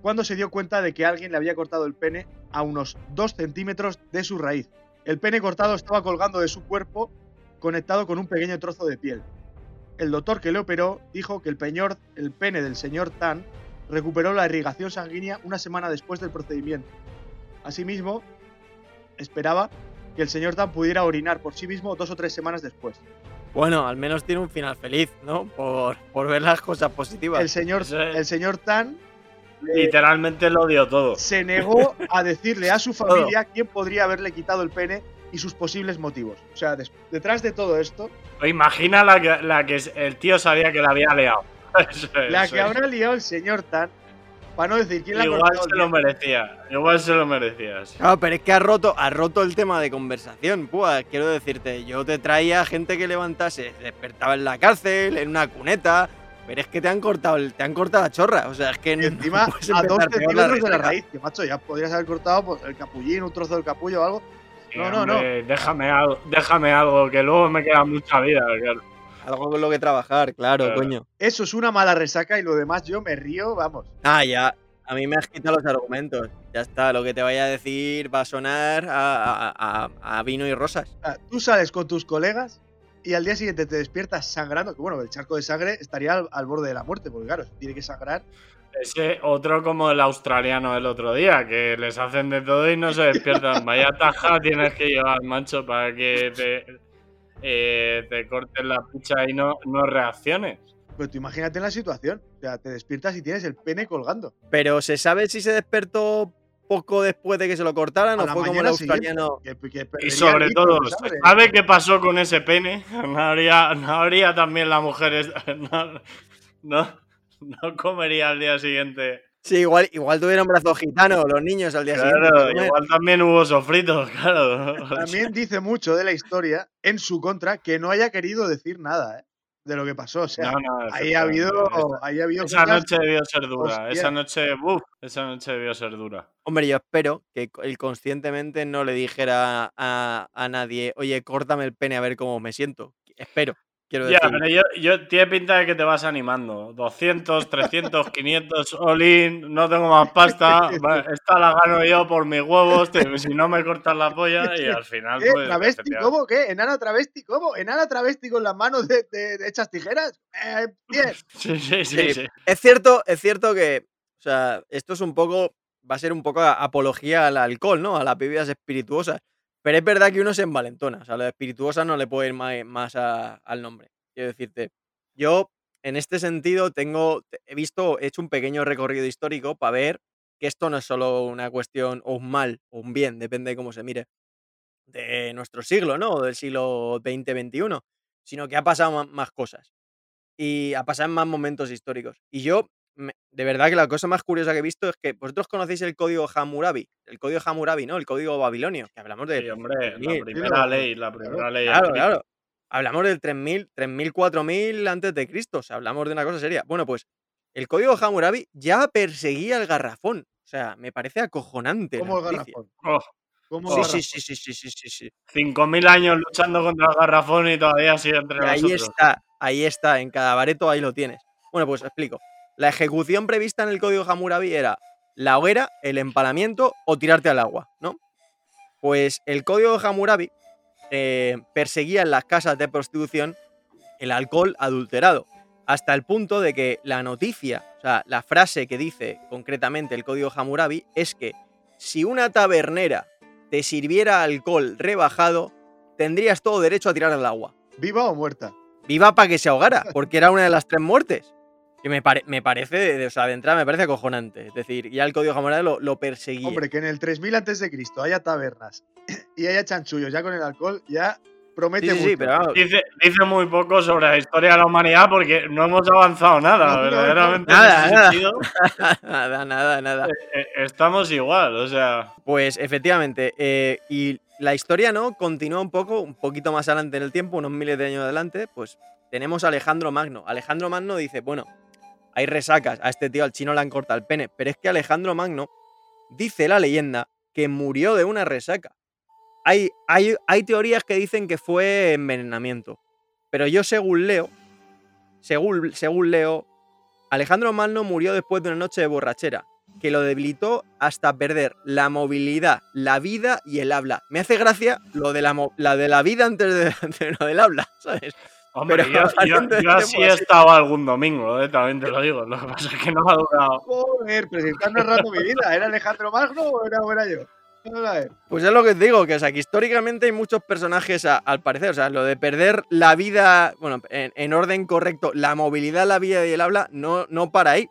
cuando se dio cuenta de que alguien le había cortado el pene a unos 2 centímetros de su raíz. El pene cortado estaba colgando de su cuerpo conectado con un pequeño trozo de piel. El doctor que le operó dijo que el, peñor- el pene del señor Tan recuperó la irrigación sanguínea una semana después del procedimiento. Asimismo, esperaba que el señor Tan pudiera orinar por sí mismo dos o tres semanas después. Bueno, al menos tiene un final feliz, ¿no? Por, por ver las cosas positivas. El señor, el señor Tan Literalmente lo dio todo. se negó a decirle a su familia quién podría haberle quitado el pene y sus posibles motivos. O sea, des- detrás de todo esto, O Imagina la que, la que el tío sabía que la había liado. <laughs> Eso la eso que es. habrá liado el señor Tan, para no decir quién la ha Igual cortado se lo merecía. Igual se lo merecía. sí. Claro, pero es que ha roto, ha roto el tema de conversación. Pua, quiero decirte, yo te traía gente que levantase, despertaba en la cárcel, en una cuneta, pero es que te han cortado, te han cortado la chorra. O sea, es que Y no encima <laughs> puedes a dos empezar peor centímetros de la raíz. Que macho, ya podrías haber cortado pues, el capullín, un trozo del capullo o algo. No, no, no. Hombre, Déjame algo, déjame algo, que luego me queda mucha vida. claro. Algo con lo que trabajar, claro, Claro. coño. Eso es una mala resaca y lo demás yo me río, vamos. Ah, ya. A mí me has quitado los argumentos. Ya está, lo que te vaya a decir va a sonar a, a- a- a vino y rosas. Tú sales con tus colegas y al día siguiente te despiertas sangrando, que bueno, el charco de sangre estaría al, al borde de la muerte, porque claro, tiene que sangrar. Ese otro como el australiano del otro día, que les hacen de todo y no se despiertan. <laughs> Vaya taja tienes que llevar, macho, para que te, eh, te corten la picha y no, no reacciones. pero tú imagínate la situación. O sea, te despiertas y tienes el pene colgando. Pero ¿se sabe si se despertó poco después de que se lo cortaran o fue como el siguiente. australiano? Que- que Y sobre todo, de ¿se sangre. ¿sabe qué pasó con ese pene? <laughs> No habría, no habría también la mujer. <laughs> No, no, no comería al día siguiente. Sí, igual, igual tuvieron brazos gitanos los niños al día siguiente. Claro, comer. igual también hubo sofritos, <laughs> claro. También dice mucho de la historia en su contra que no haya querido decir nada ¿eh? De lo que pasó. O sea, No, no, ahí ha habido, ahí ha habido Esa noche debió ser dura. Hostia. Esa noche, uf, esa noche debió ser dura. Hombre, yo espero que él conscientemente no le dijera a, a nadie, oye, córtame el pene a ver cómo me siento. Espero, quiero Ya, pero yo, yo tiene pinta de que te vas animando. 200, 300, 500, all in, no tengo más pasta. <laughs> Esta la gano yo por mis huevos. te- si no me cortas la polla y al final, ¿Qué? pues. ¿Travesti? ¿Cómo? ¿Qué? ¿Enana travesti? ¿Cómo? ¿Enana travesti con las manos de, de- de hechas tijeras? Eh, bien. <laughs> Sí, sí, sí. Sí. sí. Es cierto, es cierto que, o sea, esto es un poco, va a ser un poco apología al alcohol, ¿no? A las bebidas espirituosas. Pero es verdad que uno se envalentona. O sea, lo espirituosa no le puede ir más, al nombre. Quiero decirte, yo en este sentido tengo, he visto, he hecho un pequeño recorrido histórico para ver que esto no es solo una cuestión o un mal o un bien, depende de cómo se mire, de nuestro siglo, ¿no? O del siglo XX-XXI, sino que ha pasado más cosas y ha pasado en más momentos históricos. Y yo, me- de verdad que la cosa más curiosa que he visto es que vosotros conocéis el código Hammurabi, el código Hammurabi, ¿no? El código babilonio, que hablamos de... Sí, hombre, la 3000. primera ley, la primera ley. Claro, escrita. claro. Hablamos del 3000, 3000, 4000 antes de Cristo. O sea, hablamos de una cosa seria. Bueno, pues el código Hammurabi ya perseguía el garrafón. O sea, me parece acojonante. ¿Cómo el garrafón? Oh, ¿Cómo Sí, sí, garrafón? sí, sí, sí, sí, sí, sí. 5.000 años luchando contra el garrafón y todavía sigue entre Y ahí nosotros. está, ahí está, en cada bareto ahí lo tienes. Bueno, pues explico. La ejecución prevista en el código Hammurabi era la hoguera, el empalamiento o tirarte al agua, ¿no? Pues el código Hammurabi eh, perseguía en las casas de prostitución el alcohol adulterado, hasta el punto de que la noticia, o sea, la frase que dice concretamente el código Hammurabi es que si una tabernera te sirviera alcohol rebajado, tendrías todo derecho a tirar al agua ¿Viva o muerta? viva para que se ahogara, porque era una de las tres muertes. Que me, pare- me parece, de, de- o sea, de entrada me parece acojonante. Es decir, ya el código Hammurabi lo, lo perseguía. Hombre, que en el 3000 antes de Cristo haya tabernas <coughs> y haya chanchullos ya con el alcohol, ya promete sí, sí, sí, mucho. pero vamos, Dice, dice muy poco sobre la historia de la humanidad porque no hemos avanzado nada, No, no, no. verdaderamente. Nada, en ese nada. sentido, <laughs> nada, nada, nada. eh, estamos igual, o sea. Pues efectivamente, eh, y la historia no continúa un poco, un poquito más adelante en el tiempo, unos miles de años adelante, pues tenemos a Alejandro Magno. Alejandro Magno dice, bueno, hay resacas, a este tío al chino le han cortado el pene, pero es que Alejandro Magno dice la leyenda que murió de una resaca. Hay, hay, hay teorías que dicen que fue envenenamiento, pero yo según leo, según, según leo, Alejandro Magno murió después de una noche de borrachera, que lo debilitó hasta perder la movilidad, la vida y el habla. Me hace gracia lo de la, la, de la vida antes de, <laughs> de lo del habla, <laughs> ¿sabes? Hombre, Pero yo, yo- <laughs> yo así estado algún domingo, eh, también te lo digo. Lo que pasa es que no ha durado. Joder, pero si estás narrando mi vida, ¿era Alejandro Magno o era, o era yo? Pues es lo que os digo, que, o sea, que históricamente hay muchos personajes a- al parecer. O sea, lo de perder la vida, bueno, en, en orden correcto, la movilidad, la vida y el habla, no, no para ahí.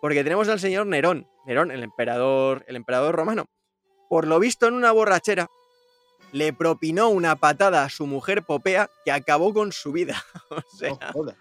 Porque tenemos al señor Nerón, Nerón, el emperador, el emperador romano. Por lo visto, en una borrachera, le propinó una patada a su mujer Popea que acabó con su vida. <laughs> O sea, No jodas.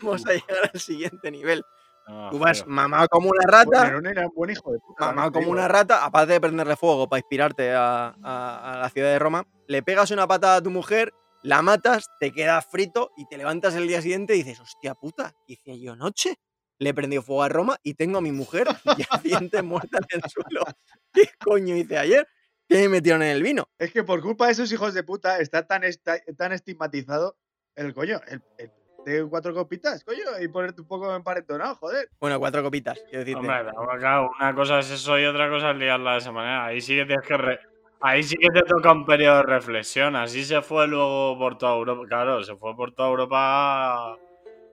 vamos a llegar al siguiente nivel. No, Tú vas mamado como una rata, Nerón era un buen hijo de puta. mamado como digo, una rata, aparte de prenderle fuego para inspirarte a, a- a la ciudad de Roma, le pegas una patada a tu mujer, la matas, te quedas frito y te levantas el día siguiente y dices, hostia puta, ¿qué hice yo anoche? Le he prendido fuego a Roma y tengo a mi mujer yaciente <laughs> muerta en el suelo. <laughs> ¿Qué coño hice ayer? ¿Qué me metieron en el vino? Es que por culpa de esos hijos de puta está tan, esta- tan estigmatizado el coño, el, el de cuatro copitas, coño, y ponerte un poco emparentonado, joder. Bueno, cuatro copitas, quiero decirte. Hombre, claro, una cosa es eso y otra cosa es liarla de esa manera. Ahí sí que tienes que. re- Ahí sí que te toca un periodo de reflexión. Así se fue luego por toda Europa. Claro, se fue por toda Europa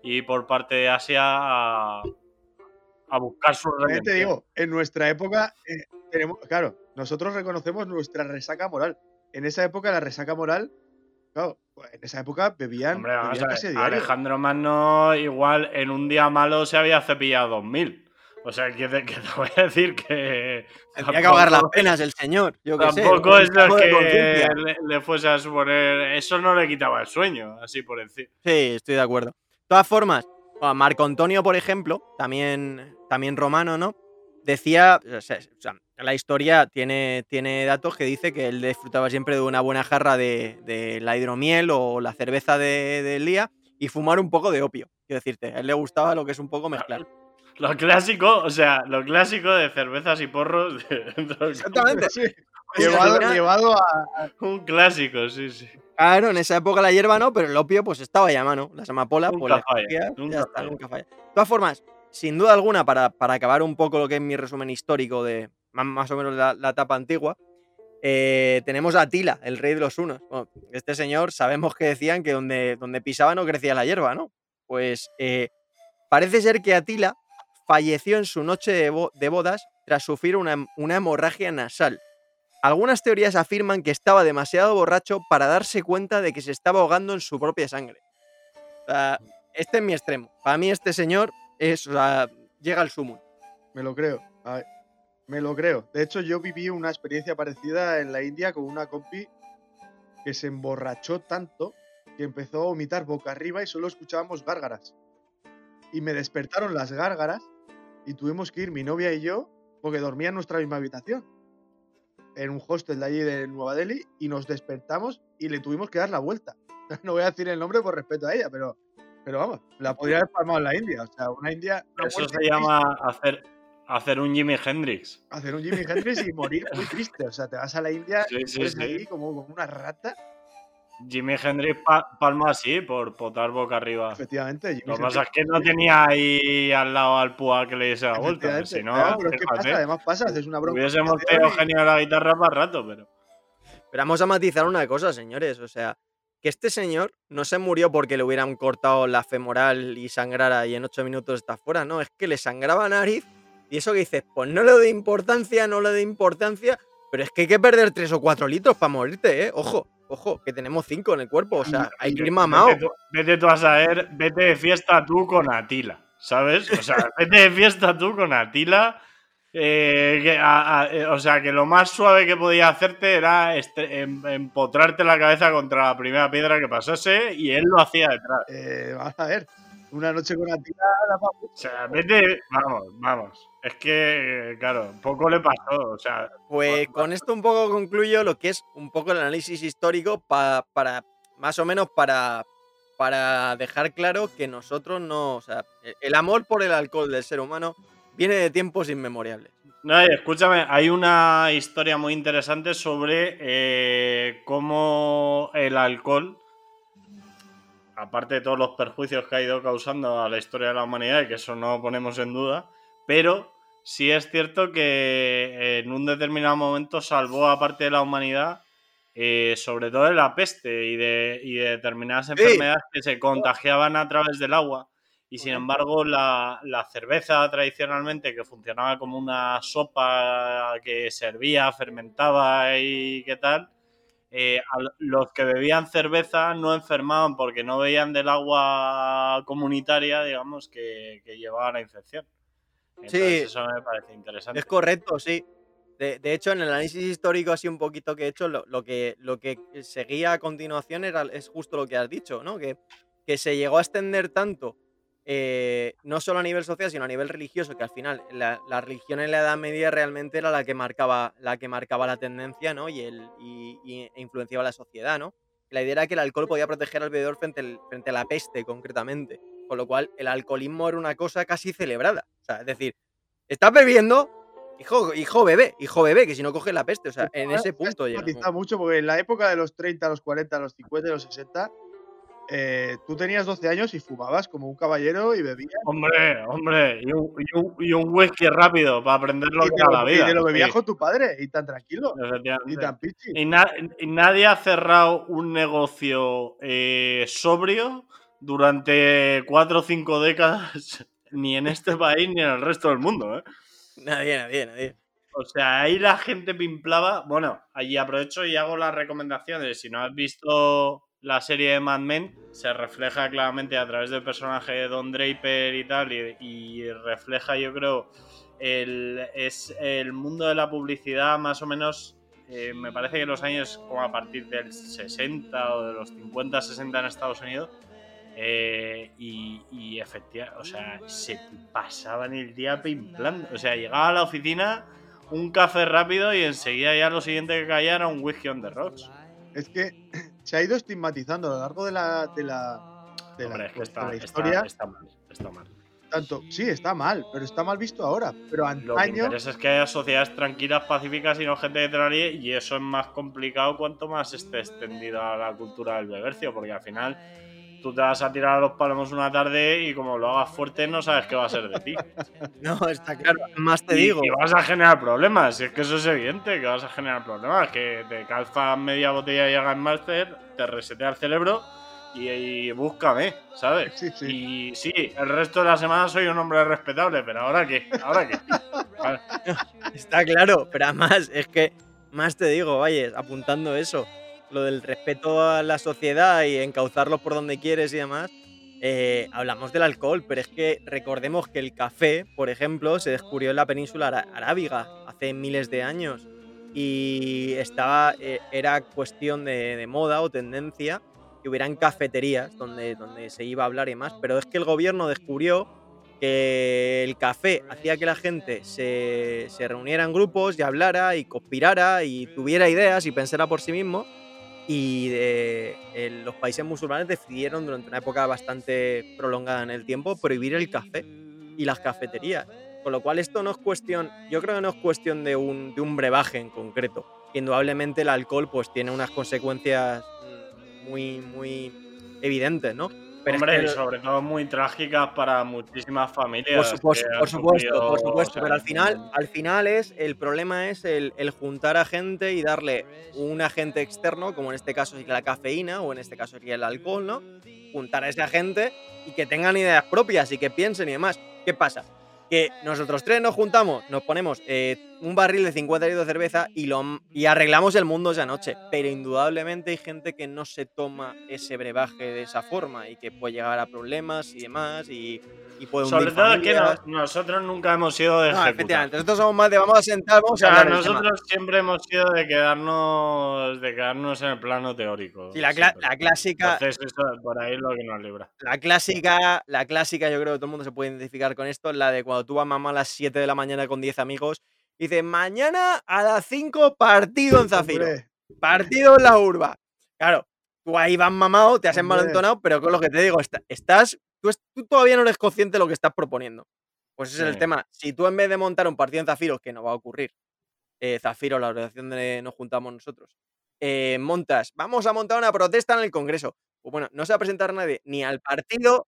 y por parte de Asia a, a buscar su También te redención. digo, en nuestra época, eh, tenemos, claro, nosotros reconocemos nuestra resaca moral. En esa época la resaca moral Claro, pues, en esa época bebían, Hombre, vamos bebían a ver, diario. Alejandro Magno igual en un día malo se había cepillado 2000. O sea, que te, que te voy a decir que... Tendría que ahogar las penas el señor. Yo sé, Tampoco es lo que le, le fuese a suponer. Eso no le quitaba el sueño, así por encima. Sí, estoy de acuerdo. De todas formas, Marco Antonio, por ejemplo, también, también romano, ¿no? Decía, o sea, la historia tiene, tiene datos que dice que él disfrutaba siempre de una buena jarra de, de la hidromiel o la cerveza de- del día y fumar un poco de opio. Quiero decirte, a él le gustaba lo que es un poco mezclar. Lo clásico, o sea, lo clásico de cervezas y porros. de- <laughs> Exactamente. Sí, <laughs> llevado, a. Un clásico, sí, sí. Claro, en esa época la hierba no, pero el opio pues estaba ya a mano. Las amapolas, Nunca pues las falla, nunca ya está, falla. nunca falla. De todas formas, sin duda alguna, para, para acabar un poco lo que es mi resumen histórico de más, más o menos la, etapa antigua, eh, tenemos a Atila, el rey de los unos. Bueno, este señor sabemos que decían que donde, donde pisaba no crecía la hierba, ¿no? Pues eh, parece ser que Atila falleció en su noche de, bo- de bodas tras sufrir una, una hemorragia nasal. Algunas teorías afirman que estaba demasiado borracho para darse cuenta de que se estaba ahogando en su propia sangre. Este es mi extremo. Para mí este señor es, llega al sumo. Me lo creo. me lo creo. De hecho, yo viví una experiencia parecida en la India con una compi que se emborrachó tanto que empezó a vomitar boca arriba y solo escuchábamos gárgaras. Y me despertaron las gárgaras y tuvimos que ir mi novia y yo porque dormía en nuestra misma habitación. En un hostel de allí de Nueva Delhi y nos despertamos y le tuvimos que dar la vuelta. <laughs> No voy a decir el nombre por respeto a ella, pero, pero vamos, la podría haber palmado en la India. O sea, una India. una Eso se llama hacer, hacer un Jimi Hendrix. hacer un Jimi Hendrix y morir muy <laughs> triste. O sea, te vas a la India Sí, y sí, ahí como, como una rata. Jimi Hendrix pa- palma así por potar boca arriba. Efectivamente, Jimi Lo que pasa es que no tenía ahí al lado al púa que le diese la vuelta. Si no, Claro, pero es que pasa, además pasa, haces una broma. hubiésemos tenido de la guitarra para rato, pero. Pero vamos a matizar una cosa, señores. O sea, que este señor no se murió porque le hubieran cortado la femoral y sangrara y en ocho minutos está fuera. No, es que le sangraba nariz y eso que dices, pues no le doy importancia, no le doy importancia, pero es que hay que perder tres o cuatro litros para morirte, ¿eh? Ojo, ojo, que tenemos cinco en el cuerpo. O sea, hay que ir mamado. Vete tú, vete tú a saber, vete de fiesta tú con Atila, ¿sabes? O sea, vete de fiesta tú con Atila. Eh, que a- a- eh, o sea, que lo más suave que podía hacerte era este- em- empotrarte la cabeza contra la primera piedra que pasase y él lo hacía detrás. Eh, vamos a ver, una noche con Atila da pa' mucho. O sea, vete, vamos, vamos. Es que, claro, poco le pasó. O sea, Pues con esto un poco concluyo lo que es un poco el análisis histórico pa- para, más o menos para, para dejar claro que nosotros no, o sea, el- el amor por el alcohol del ser humano viene de tiempos inmemoriales. No, escúchame, hay una historia muy interesante sobre eh, cómo el alcohol, aparte de todos los perjuicios que ha ido causando a la historia de la humanidad, y que eso no ponemos en duda, pero sí es cierto que en un determinado momento salvó a parte de la humanidad, eh, sobre todo de la peste y de, y de determinadas enfermedades que se contagiaban a través del agua. Y sin embargo, la, la cerveza tradicionalmente, que funcionaba como una sopa que servía, fermentaba y qué tal, eh, los que bebían cerveza no enfermaban porque no veían del agua comunitaria, digamos, que, que llevaba la infección. Entonces, Sí. eso me parece interesante. Es correcto, sí. De, de hecho, en el análisis histórico así un poquito que he hecho, lo, lo que, lo que seguía a continuación era, es justo lo que has dicho, ¿no? Que, que se llegó a extender tanto, eh, no solo a nivel social, sino a nivel religioso, que al final la, la religión en la Edad Media realmente era la que marcaba la, que marcaba la tendencia, ¿no? Y, el, y, y- e influenciaba la sociedad, ¿no? La idea era que el alcohol podía proteger al bebedor frente, frente a la peste, concretamente. Con lo cual, el alcoholismo era una cosa casi celebrada. O sea, es decir, estás bebiendo, hijo, hijo bebé, hijo bebé, que si no coge la peste. O sea, en ese punto matiza mucho porque en la época de los 30, los 40, los 50 y los 60, eh, tú tenías 12 años y fumabas como un caballero y bebías. Hombre, hombre, y un, y un- y un whisky rápido para aprender lo y que te lo, la y vida. te lo bebías sí, con tu padre y tan tranquilo y tan pichi. Y, na- y nadie ha cerrado un negocio eh, sobrio durante cuatro o cinco décadas, <laughs> ni en este país ni en el resto del mundo. ¿eh? Nadie, nadie, nadie. O sea, ahí la gente pimplaba. Bueno, allí aprovecho y hago las recomendaciones. Si no has visto la serie de Mad Men se refleja claramente a través del personaje de Don Draper y tal, y, refleja, yo creo, el, es el mundo de la publicidad más o menos, eh, me parece que los años como a partir del 60 o de los 50, 60 en Estados Unidos, eh, y, y efectivamente, o sea, se pasaban el día pimplando. O sea, llegaba a la oficina, un café rápido y enseguida ya lo siguiente que caía era un whisky on the rocks. Es que se ha ido estigmatizando a lo largo de la, de la, de la- es que de historia. está mal, está mal. Tanto, sí, está mal, pero está mal visto ahora. Pero Lo que antaño, interesa es que haya sociedades tranquilas, pacíficas y no gente la líe, y eso es más complicado cuanto más esté extendida la cultura del bebercio, porque al final tú te vas a tirar a los palomos una tarde y como lo hagas fuerte no sabes qué va a ser de ti. <laughs> No, está claro. Más te y, digo. y vas a generar problemas, si es que eso es evidente, que vas a generar problemas, que te calzas media botella de Jagan Master, te resetea el cerebro y, y búscame, ¿sabes? Sí, sí. Y sí, el resto de la semana soy un hombre respetable, pero ahora qué, ahora qué. Vale. <laughs> Está claro, pero además es que más te digo, vaya, apuntando eso, lo del respeto a la sociedad y encauzarlos por donde quieres y demás. eh, hablamos del alcohol, pero es que recordemos que el café, por ejemplo, se descubrió en la península arábiga hace miles de años y estaba, eh, era cuestión de, de moda o tendencia que hubieran cafeterías donde, donde se iba a hablar y más, pero es que el gobierno descubrió que el café hacía que la gente se, se reuniera en grupos y hablara y conspirara y tuviera ideas y pensara por sí mismo. Y en los países musulmanes decidieron durante una época bastante prolongada en el tiempo prohibir el café y las cafeterías. Con lo cual esto no es cuestión, yo creo que no es cuestión de un, de un brebaje en concreto. Indudablemente el alcohol pues tiene unas consecuencias muy, muy evidentes, ¿no? Pero es Hombre, que- y sobre todo muy trágicas para muchísimas familias. por supuesto, por supuesto, por sufrido, supuesto. o sea, pero al final, al final es el problema es el, el juntar a gente y darle un agente externo, como en este caso sería la cafeína, o en este caso sería el alcohol, ¿no? Juntar a esa gente y que tengan ideas propias y que piensen y demás. ¿Qué pasa? Que nosotros tres nos juntamos, nos ponemos eh, un barril de 50 litros de cerveza y, lo, y arreglamos el mundo esa noche. Pero indudablemente hay gente que no se toma ese brebaje de esa forma y que puede llegar a problemas y demás y, y puede Sobre todo que familias. no- nosotros nunca hemos sido de No, efectivamente, nosotros somos más de vamos a sentar, vamos O sea, a nosotros siempre hemos sido de quedarnos, de quedarnos en el plano teórico. Sí, la, la clásica, Entonces, eso por ahí es lo que nos libra. la clásica, la clásica, yo creo que todo el mundo se puede identificar con esto, la de cuando tú vas mamá a las 7 de la mañana con 10 amigos y dices, mañana a las 5 partido en Zafiro, hombre, partido en la urba. Claro, tú ahí vas mamado, te has envalentonado, pero con lo que te digo, está- estás, tú, todavía no eres consciente de lo que estás proponiendo. Pues ese es el tema. Si tú en vez de montar un partido en Zafiro, que no va a ocurrir, eh, Zafiro, la organización de nos juntamos nosotros, eh, montas, vamos a montar una protesta en el Congreso. Pues bueno, no se va a presentar nadie ni al partido,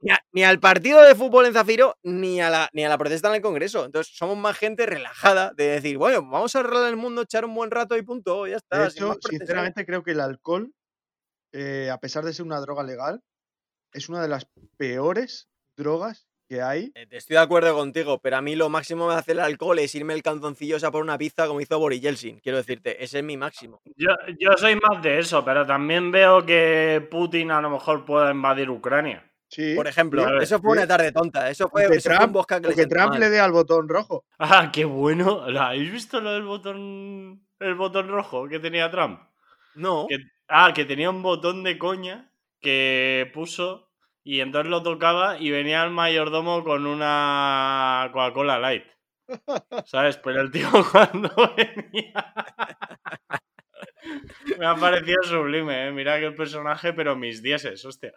ni, a- ni al partido de fútbol en Zafiro, ni a, la, ni a la protesta en el Congreso. Entonces somos más gente relajada de decir, bueno, vamos a arreglar el mundo, echar un buen rato y punto, ya está. de hecho, sinceramente creo que el alcohol, eh, a pesar de ser una droga legal, es una de las peores drogas que hay. Eh, Estoy de acuerdo contigo, pero a mí lo máximo me hace el alcohol es irme el canzoncillo a por una pizza como hizo Boris Yeltsin. Quiero decirte, ese es mi máximo. Yo, yo soy más de eso, pero también veo que Putin a lo mejor pueda invadir Ucrania. Sí. Por ejemplo, ver, eso fue sí. una tarde tonta. Eso fue, que eso fue un Trump, que Trump le dé al botón rojo. Ah, qué bueno. ¿La ¿Habéis visto lo del botón, el botón rojo que tenía Trump? No, Que- ah, que tenía un botón de coña que puso y entonces lo tocaba y venía el mayordomo con una Coca-Cola Light. <laughs> ¿Sabes? Pero el tío <laughs> cuando venía... <laughs> Me ha parecido sublime, ¿eh? Mira que el personaje, pero mis dieces, hostia.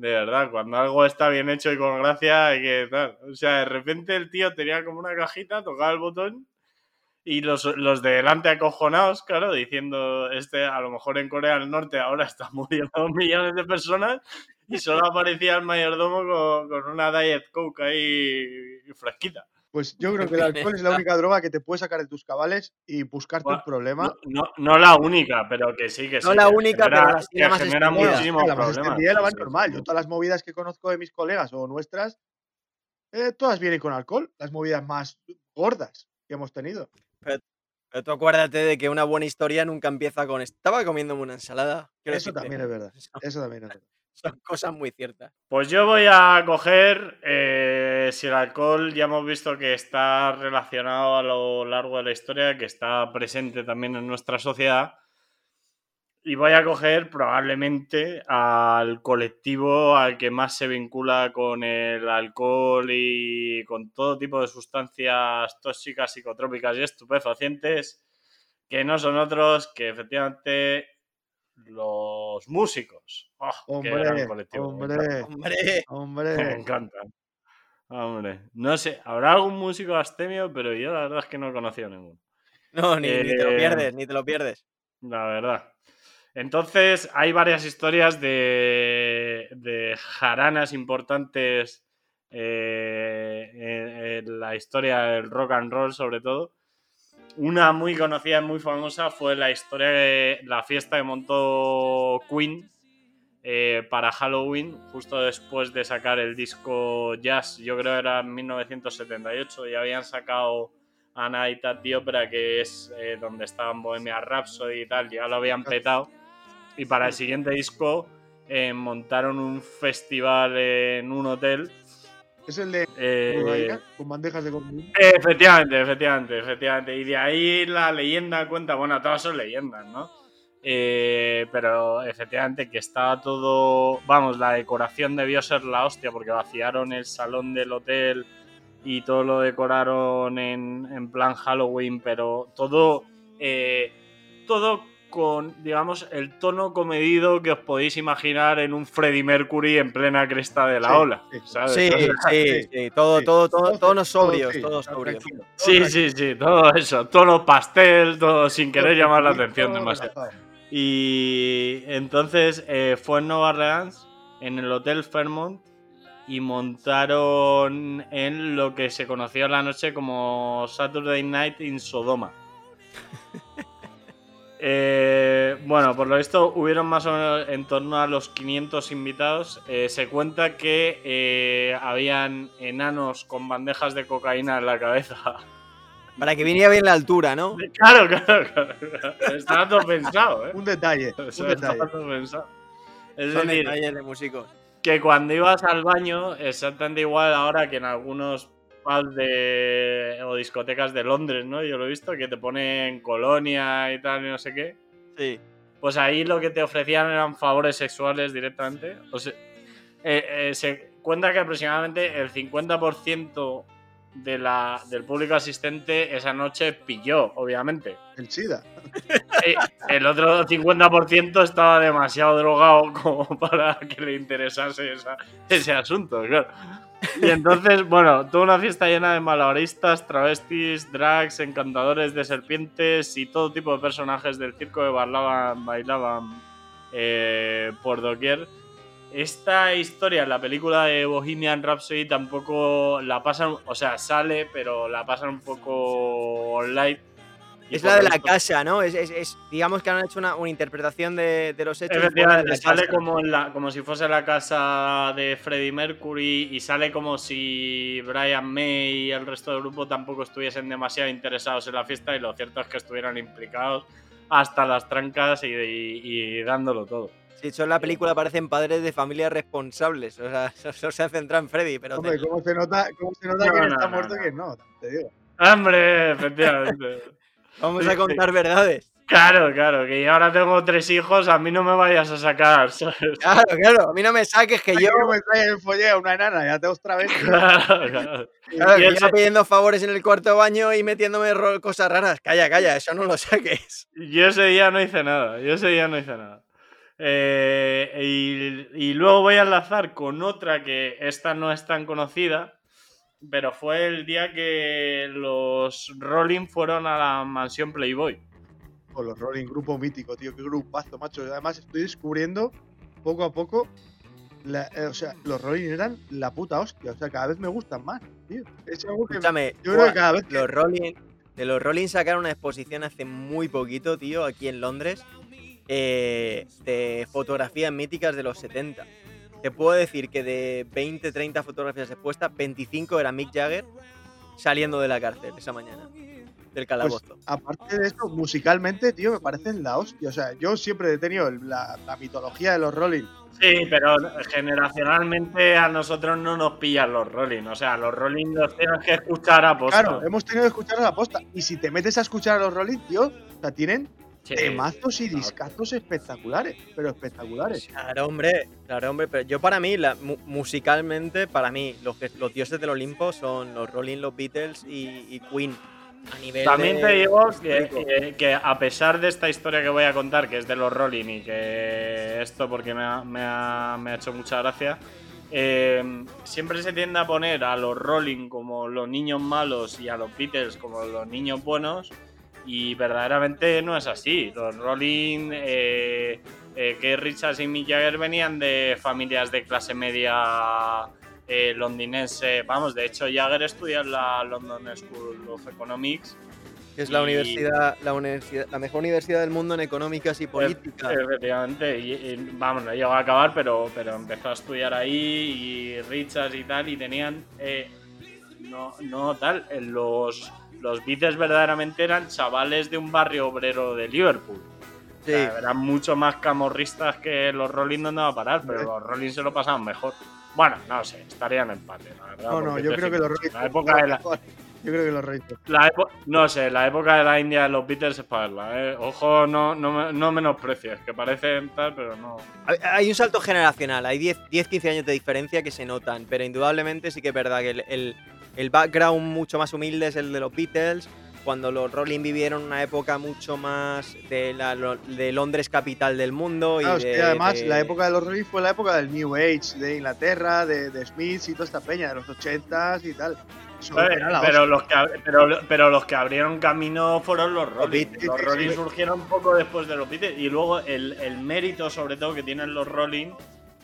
De verdad, cuando algo está bien hecho y con gracia, hay que tal. O sea, de repente el tío tenía como una cajita, tocaba el botón y los, los de delante acojonados, claro, diciendo, este a lo mejor en Corea del Norte ahora están <laughs> muriendo millones de personas y solo aparecía el mayordomo con, con una Diet Coke ahí fresquita. Pues yo creo que el <laughs> alcohol es la única droga que te puede sacar de tus cabales y buscarte Bueno, un problema. No, no, no la única, pero que sí, que sí. No la que única, genera- pero la- que más genera muchísimos la más problemas. la sí, normal. sí. Yo todas las movidas que conozco de mis colegas o nuestras, eh, todas vienen con alcohol. Las movidas más gordas que hemos tenido. Pero tú acuérdate de que una buena historia nunca empieza con estaba comiéndome una ensalada. <laughs> Eso también es verdad. son- Eso también es verdad. Son cosas muy ciertas. Pues yo voy a coger, eh, si el alcohol ya hemos visto que está relacionado a lo largo de la historia, que está presente también en nuestra sociedad, y voy a coger probablemente al colectivo al que más se vincula con el alcohol y con todo tipo de sustancias tóxicas, psicotrópicas y estupefacientes, que no son otros que efectivamente los músicos. ¡Oh, qué gran Hombre, colectivo! hombre, Hombre, <laughs> me encantan. Hombre, no sé, habrá algún músico astemio, pero yo la verdad es que no he conocido ninguno. no, ni, ni te lo Eh, pierdes, ni te lo pierdes. La verdad. Entonces, hay varias historias de, de jaranas importantes eh, en, en la historia del rock and roll, sobre todo. Una muy conocida y muy famosa fue la historia de la fiesta que montó Queen eh, para Halloween, justo después de sacar el disco Jazz, yo creo que era en 1978, y habían sacado A Night at the Opera, que es eh, donde estaban Bohemia Rhapsody y tal, ya lo habían petado. Y para el siguiente disco eh, montaron un festival en un hotel. Es el de eh, con bandejas de comida. Efectivamente, efectivamente, efectivamente. Y de ahí la leyenda cuenta, bueno, todas son leyendas, ¿no? Eh, pero efectivamente que estaba todo, vamos, la decoración debió ser la hostia porque vaciaron el salón del hotel y todo lo decoraron en, en plan Halloween, pero todo, eh, todo con, digamos, el tono comedido que os podéis imaginar en un Freddie Mercury en plena cresta de la Sí, ola. sí. ¿sabes? Sí, sí, sí, sí, todo, sí. todo, todo, Todo- todos sobrios, sí, todos todo sobrios. Sí, sí, sí, todo eso, tono pastel, todo sin querer llamar la atención demasiado. Y entonces eh, fue en Nueva Orleans, en el Hotel Fairmont, y montaron en lo que se conoció la noche como Saturday Night in Sodoma. <laughs> Eh, bueno, por lo visto hubieron más o menos en torno a los 500 invitados. Eh, se cuenta que eh, habían enanos con bandejas de cocaína en la cabeza. Para que viniera bien la altura, ¿no? <laughs> Claro, claro, claro. Estaba todo pensado, ¿eh? Un detalle, O un detalle. estaba todo pensado. Es Son decir, detalles de músicos. que cuando ibas al baño, exactamente igual ahora que en algunos pubs de, o discotecas de Londres, ¿no? Yo lo he visto, que te ponen colonia y tal, y no sé qué. Sí. Pues ahí lo que te ofrecían eran favores sexuales directamente. O sea, eh, eh, se cuenta que aproximadamente el 50% de la, del público asistente esa noche pilló, obviamente. El SIDA. <laughs> Eh, el otro 50% estaba demasiado drogado como <laughs> para que le interesase esa- ese asunto, claro. Y entonces, bueno, toda una fiesta llena de malabaristas, travestis, drags, encantadores de serpientes y todo tipo de personajes del circo que bailaban, bailaban eh, por doquier. Esta historia, la película de Bohemian Rhapsody, tampoco la pasan, o sea, sale, pero la pasan un poco light. Y Es la de la casa, ¿no? Es, es- es- digamos que han hecho una, una interpretación de, de los hechos. Efectivamente, la sale casa. como, en la, como si fuese la casa de Freddie Mercury y sale como si Brian May y el resto del grupo tampoco estuviesen demasiado interesados en la fiesta y lo cierto es que estuvieran implicados hasta las trancas y, y- y dándolo todo. De hecho, en la película aparecen padres de familias responsables. O sea, <laughs> solo se han centrado en Freddy, pero. Hombre, te- ¿cómo se nota, cómo se nota No, quién no, está no, muerto y no. quién no? Te digo. ¡Hombre! Efectivamente. Vamos a contar verdades. claro, claro, que yo ahora tengo tres hijos, a mí no me vayas a sacar, <laughs> ¿sabes? Claro, claro. A mí no me saques que yo. Yo me trae el follé a una enana, ya te otra vez. <laughs> Claro, claro. <laughs> Claro, que ese- yo pidiendo favores en el cuarto baño y metiéndome cosas raras. Calla, calla, eso no lo saques. Yo ese día no hice nada, yo ese día no hice nada. Eh, y, y luego voy a enlazar con otra que esta no es tan conocida, pero fue el día que los Rolling fueron a la mansión Playboy. Con los Rolling, grupo mítico, tío, qué grupazo, macho. Además, estoy descubriendo poco a poco. la- eh, o sea, los Rolling eran la puta hostia. O sea, cada vez me gustan más, tío. Es algo que. Escúchame, Yo creo que cada vez que. los Rolling, de los Rolling sacaron una exposición hace muy poquito, tío, aquí en Londres, eh, de fotografías míticas de los 70. Te puedo decir que de 20, 30 fotografías expuestas, 25 era Mick Jagger saliendo de la cárcel esa mañana. del Pues, calabozo. aparte de eso, musicalmente, tío, me parecen la hostia. O sea, yo siempre he tenido la, la mitología de los Rolling. Sí, pero generacionalmente a nosotros no nos pillan los Rolling. O sea, los Rolling los tienes que escuchar a posta. Claro, hemos tenido que escuchar a la posta. Y si te metes a escuchar a los Rolling, tío, o sea, tienen Sí. temazos y claro. discazos espectaculares. Pero espectaculares. Claro, hombre, claro, hombre, pero yo para mí, la- mu- musicalmente, para mí, los, que- los dioses del Olimpo son los Rolling, los Beatles y, y Queen. A nivel También de- te digo que, histórico. que- que a pesar de esta historia que voy a contar, que es de los Rolling y que esto porque me ha, me ha- me ha hecho mucha gracia, eh, siempre se tiende a poner a los Rolling como los niños malos y a los Beatles como los niños buenos y verdaderamente no es así. Los Rolling, eh, eh, que Richards y Mick Jagger venían de familias de clase media eh, londinense. Vamos, de hecho, Jagger estudia en la London School of Economics. que es la universidad, la universidad, la mejor universidad del mundo en económicas y políticas. Efectivamente, y, y, vamos, no llegó a acabar, pero, pero empezó a estudiar ahí y Richards y tal, y tenían. eh, no, no tal, los, los Beatles verdaderamente eran chavales de un barrio obrero de Liverpool. O Sí. sea, eran mucho más camorristas que los Rolling donde va a parar, pero los Rolling se lo pasaban mejor. Bueno, no sé, estarían en empate, la verdad. No, no, yo creo que decir, los Rolling. La época de la, <laughs> Yo creo que los Rolling. la epo- no sé, la época de la India de los Beatles es para verla, ¿eh? Ojo, no, no, no menosprecies, que parecen tal, pero no. Hay- un salto generacional, hay 10, 10, 15 años de diferencia que se notan, pero indudablemente sí que es verdad que el, el- el background mucho más humilde es el de los Beatles, cuando los Rolling vivieron una época mucho más de, la, de Londres capital del mundo. Y Claro, de- además de- la época de los Rolling fue la época del New Age de Inglaterra, de, de Smiths y toda esta peña, de los 80s y tal. Pero, los que, ab- pero, pero los que abrieron camino fueron los Rolling. Beatles, Los Rolling surgieron un poco después de los Beatles. Y luego el, el mérito, sobre todo, que tienen los Rolling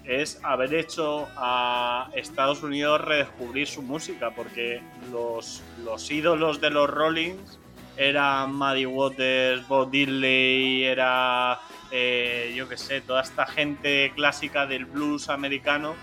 es haber hecho a Estados Unidos redescubrir su música. Porque los, los ídolos de los Rollings eran Muddy Waters, Bob Dylan, era. eh, yo qué sé, toda esta gente clásica del blues americano.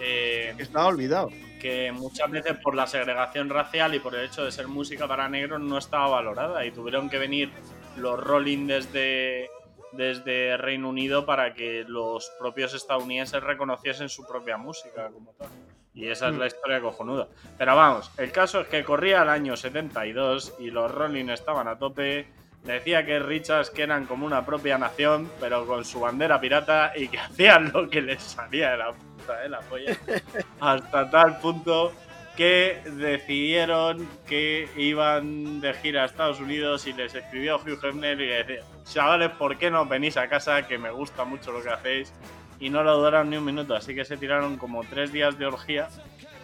eh, Estaba olvidado. que muchas veces por la segregación racial y por el hecho de ser música para negros no estaba valorada y tuvieron que venir los Rolling desde, desde Reino Unido para que los propios estadounidenses reconociesen su propia música como tal. Y esa es la historia cojonuda. Pero vamos, el caso es que corría el año 72 y los Rolling estaban a tope. Decía que Richards que eran como una propia nación, pero con su bandera pirata y que <laughs> hacían lo que les salía de la puta de la polla. <laughs> Hasta tal punto que decidieron que iban de gira a Estados Unidos y les escribió Hugh Hefner y le decía, chavales, ¿por qué no venís a casa? Que me gusta mucho lo que hacéis. Y no lo duraron ni un minuto, así que se tiraron como tres días de orgía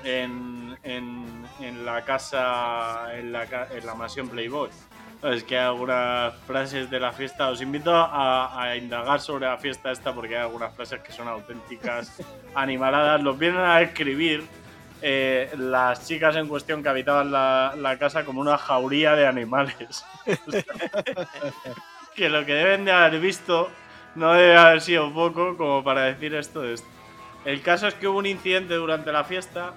en, en- en la casa, en la, en la mansión Playboy. Es que hay algunas frases de la fiesta, os invito a, a indagar sobre la fiesta esta porque hay algunas frases que son auténticas <laughs> animaladas, los vienen a escribir eh, las chicas en cuestión que habitaban la, casa como una jauría de animales. <laughs> que lo que deben de haber visto no debe haber sido poco como para decir esto. El caso es que hubo un incidente durante la fiesta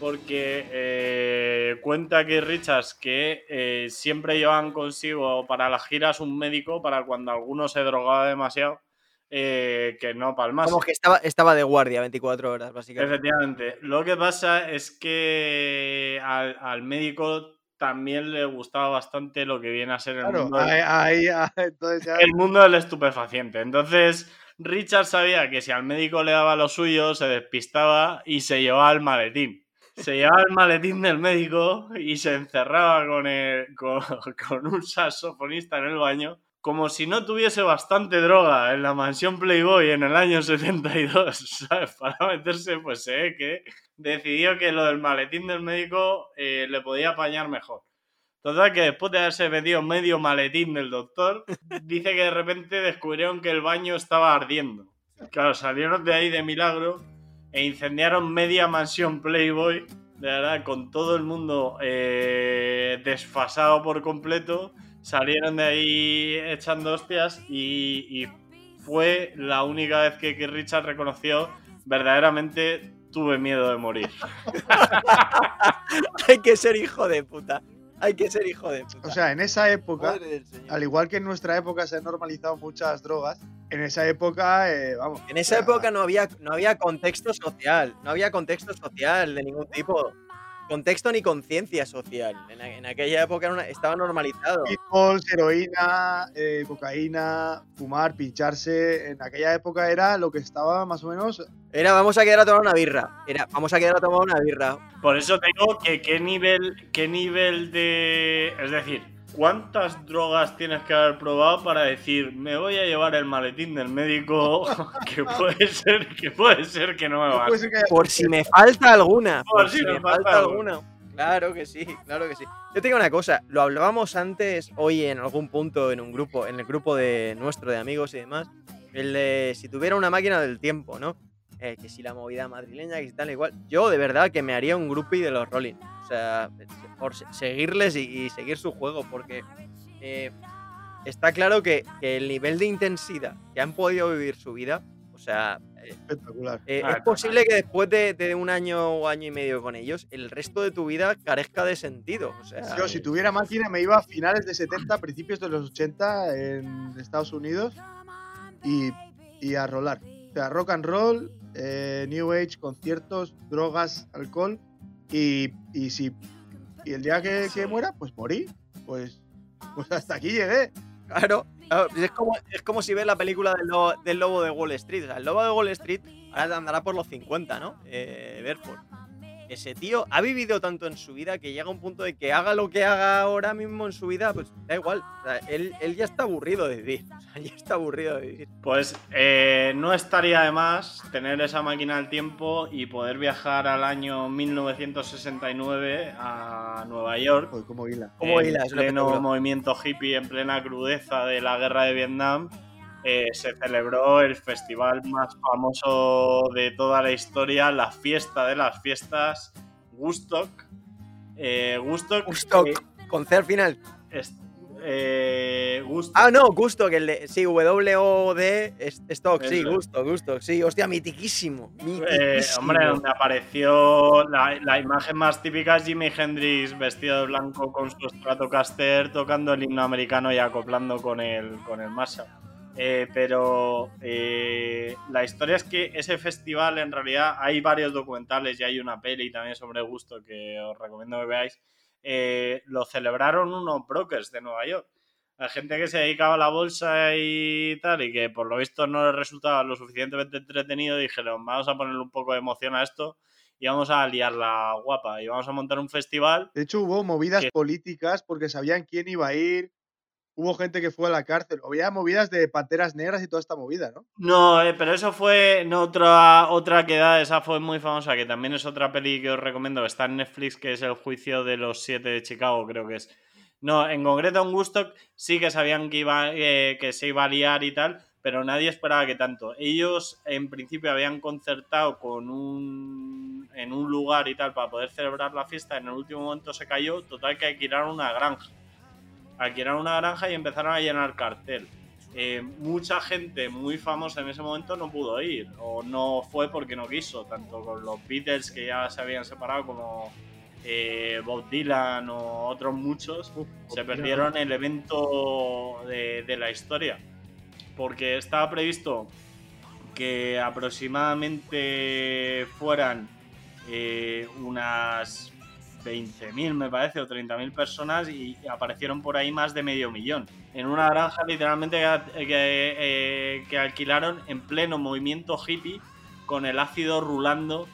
porque eh, cuenta que Richards que eh, siempre llevaban consigo para las giras un médico para cuando alguno se drogaba demasiado eh, que no palmase. Como que estaba, estaba de guardia 24 horas, básicamente. Efectivamente. Lo que pasa es que al, al médico también le gustaba bastante lo que viene a ser el, Claro, mundo, del, ahí, ahí, <laughs> entonces ya. el mundo del estupefaciente. Entonces, Richard sabía que si al médico le daba lo suyo, se despistaba y se llevaba el maletín. Se llevaba el maletín del médico y se encerraba con, el- <laughs> con, con un saxofonista en el baño. Como si no tuviese bastante droga en la mansión Playboy en el año 72, <laughs> ¿sabes? Para meterse, pues se ve que decidió que lo del maletín del médico eh, le podía apañar mejor. Total, que después de haberse metido medio maletín del doctor, <laughs> dice que de repente descubrieron que el baño estaba ardiendo. Claro, salieron de ahí de milagro e incendiaron media mansión Playboy, de verdad, con todo el mundo eh, desfasado por completo. Salieron de ahí echando hostias y, y fue la única vez que, que Richard reconoció verdaderamente tuve miedo de morir. <laughs> Hay que ser hijo de puta. Hay que ser hijo de puta. O sea, en esa época, al igual que en nuestra época se han normalizado muchas drogas, en esa época, eh, vamos. En esa o sea, época no había, no había contexto social, no había contexto social de ningún tipo. Contexto ni conciencia social. En, aquella época era una- estaba normalizado. Alcohol, heroína, eh, cocaína, fumar, pincharse. En aquella época era lo que estaba más o menos. Era vamos a quedar a tomar una birra. Era vamos a quedar a tomar una birra. Por eso te digo que qué nivel, qué nivel de. Es decir, ¿cuántas drogas tienes que haber probado para decir me voy a llevar el maletín del médico <laughs> que puede ser, que puede ser que no me va Por si me falta alguna. Por Por si si me me falta falta alguna. Claro que sí, claro que sí. Yo te digo una cosa, lo hablábamos antes, hoy en algún punto, en un grupo, en el grupo de nuestro de amigos y demás, el de si tuviera una máquina del tiempo, ¿no? Eh, que si la movida madrileña, que si tal igual. Yo de verdad que me haría un groupie de los Rolling. O sea, por se- seguirles y, y seguir su juego, porque eh, está claro que, que el nivel de intensidad que han podido vivir su vida, o sea, eh, espectacular. eh, Ah, es posible que después de, de un año o año y medio con ellos, el resto de tu vida carezca de sentido. O sea, Yo, si tuviera máquina, me iba a finales de 70, principios de los 80 en Estados Unidos y, y a rolar. O sea, rock and roll, eh, New Age, conciertos, drogas, alcohol. Y, y si y el día que, que muera, pues morí. Pues, pues hasta aquí llegué. claro, es, como, es como si ves la película del lobo, del lobo de Wall Street. O sea, el lobo de Wall Street ahora andará por los 50, ¿no? Eh. Ese tío ha vivido tanto en su vida que llega a un punto de que haga lo que haga ahora mismo en su vida, pues da igual. O sea, él, él ya está aburrido de vivir. O sea, <laughs> ya está aburrido de vivir. Pues eh, no estaría de más tener esa máquina del tiempo y poder viajar al año 1969 a Nueva York. Joder, como hila. Como en hilas, un pleno movimiento hippie, en plena crudeza de la guerra de Vietnam, eh, se celebró el festival más famoso de toda la historia, la fiesta de las fiestas, Woodstock. Eh, Woodstock. Gusto, eh, con C al final. es- eh, Woodstock. Ah, no, Gusto, que el de. Sí, W-O-D, Stock, sí. Gusto, Gusto, sí, hostia, mitiquísimo. Eh, hombre, donde apareció la, la imagen más típica es Jimi Hendrix vestido de blanco con su Stratocaster tocando el himno americano y acoplando con el, con el Marshall. Eh, pero eh, la historia es que ese festival en realidad hay varios documentales y hay una peli también sobre gusto que os recomiendo que veáis. Eh, lo celebraron unos brokers de Nueva York. La gente que se dedicaba a la bolsa y tal, y que por lo visto no les resultaba lo suficientemente entretenido, dijeron, vamos a ponerle un poco de emoción a esto y vamos a liarla guapa y vamos a montar un festival. De hecho, hubo movidas ¿Qué? políticas porque sabían quién iba a ir. Hubo gente que fue a la cárcel. Había movidas de panteras negras y toda esta movida, ¿no? No, eh, pero eso fue otra, otra que da, esa fue muy famosa, que también es otra peli que os recomiendo, que está en Netflix, que es El juicio de los siete de Chicago, creo que es. No, en concreto en Woodstock sí que sabían que, iba, eh, que se iba a liar y tal, pero nadie esperaba que tanto. Ellos en principio habían concertado con un en un lugar y tal para poder celebrar la fiesta, en el último momento se cayó, total que alquilaron una granja. Alquilaron una granja y empezaron a llenar cartel. Eh, mucha gente muy famosa en ese momento no pudo ir o no fue porque no quiso, tanto con los Beatles que ya se habían separado como eh, Bob Dylan o otros muchos, se perdieron el evento de, de la historia. Porque estaba previsto que aproximadamente fueran eh, unas 20.000, me parece, o 30.000 personas y aparecieron por ahí más de medio millón. En una granja literalmente que, eh, alquilaron en pleno movimiento hippie con el ácido rulando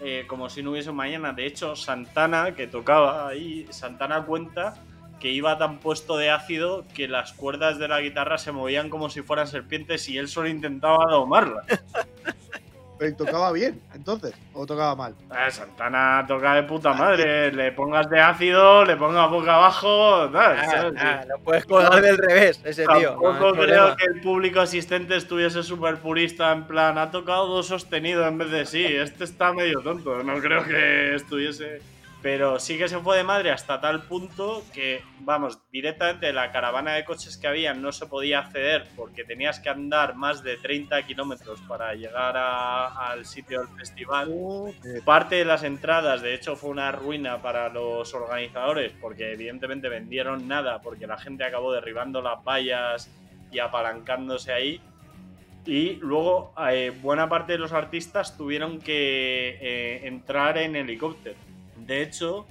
eh, como si no hubiese mañana. De hecho, Santana, que tocaba ahí, Santana cuenta que iba tan puesto de ácido que las cuerdas de la guitarra se movían como si fueran serpientes y él solo intentaba domarlas. <laughs> Pero tocaba bien, entonces. O tocaba mal. Eh, Santana toca de puta madre. Le pongas de ácido, le pongas boca abajo. tal, Ah, ¿sabes? ah, lo puedes colgar del revés, ese tío. no Tampoco hay creo problema. que el público asistente estuviese súper purista, en plan, ha tocado do sostenido en vez de sí. Este está medio tonto. No creo que estuviese. Pero sí que se fue de madre hasta tal punto que, vamos, directamente la caravana de coches que había no se podía acceder porque tenías que andar más de 30 kilómetros para llegar a- al sitio del festival. Parte de las entradas, de hecho, fue una ruina para los organizadores porque evidentemente vendieron nada porque la gente acabó derribando las vallas y apalancándose ahí. Y luego eh, buena parte de los artistas tuvieron que eh, entrar en helicóptero. De hecho,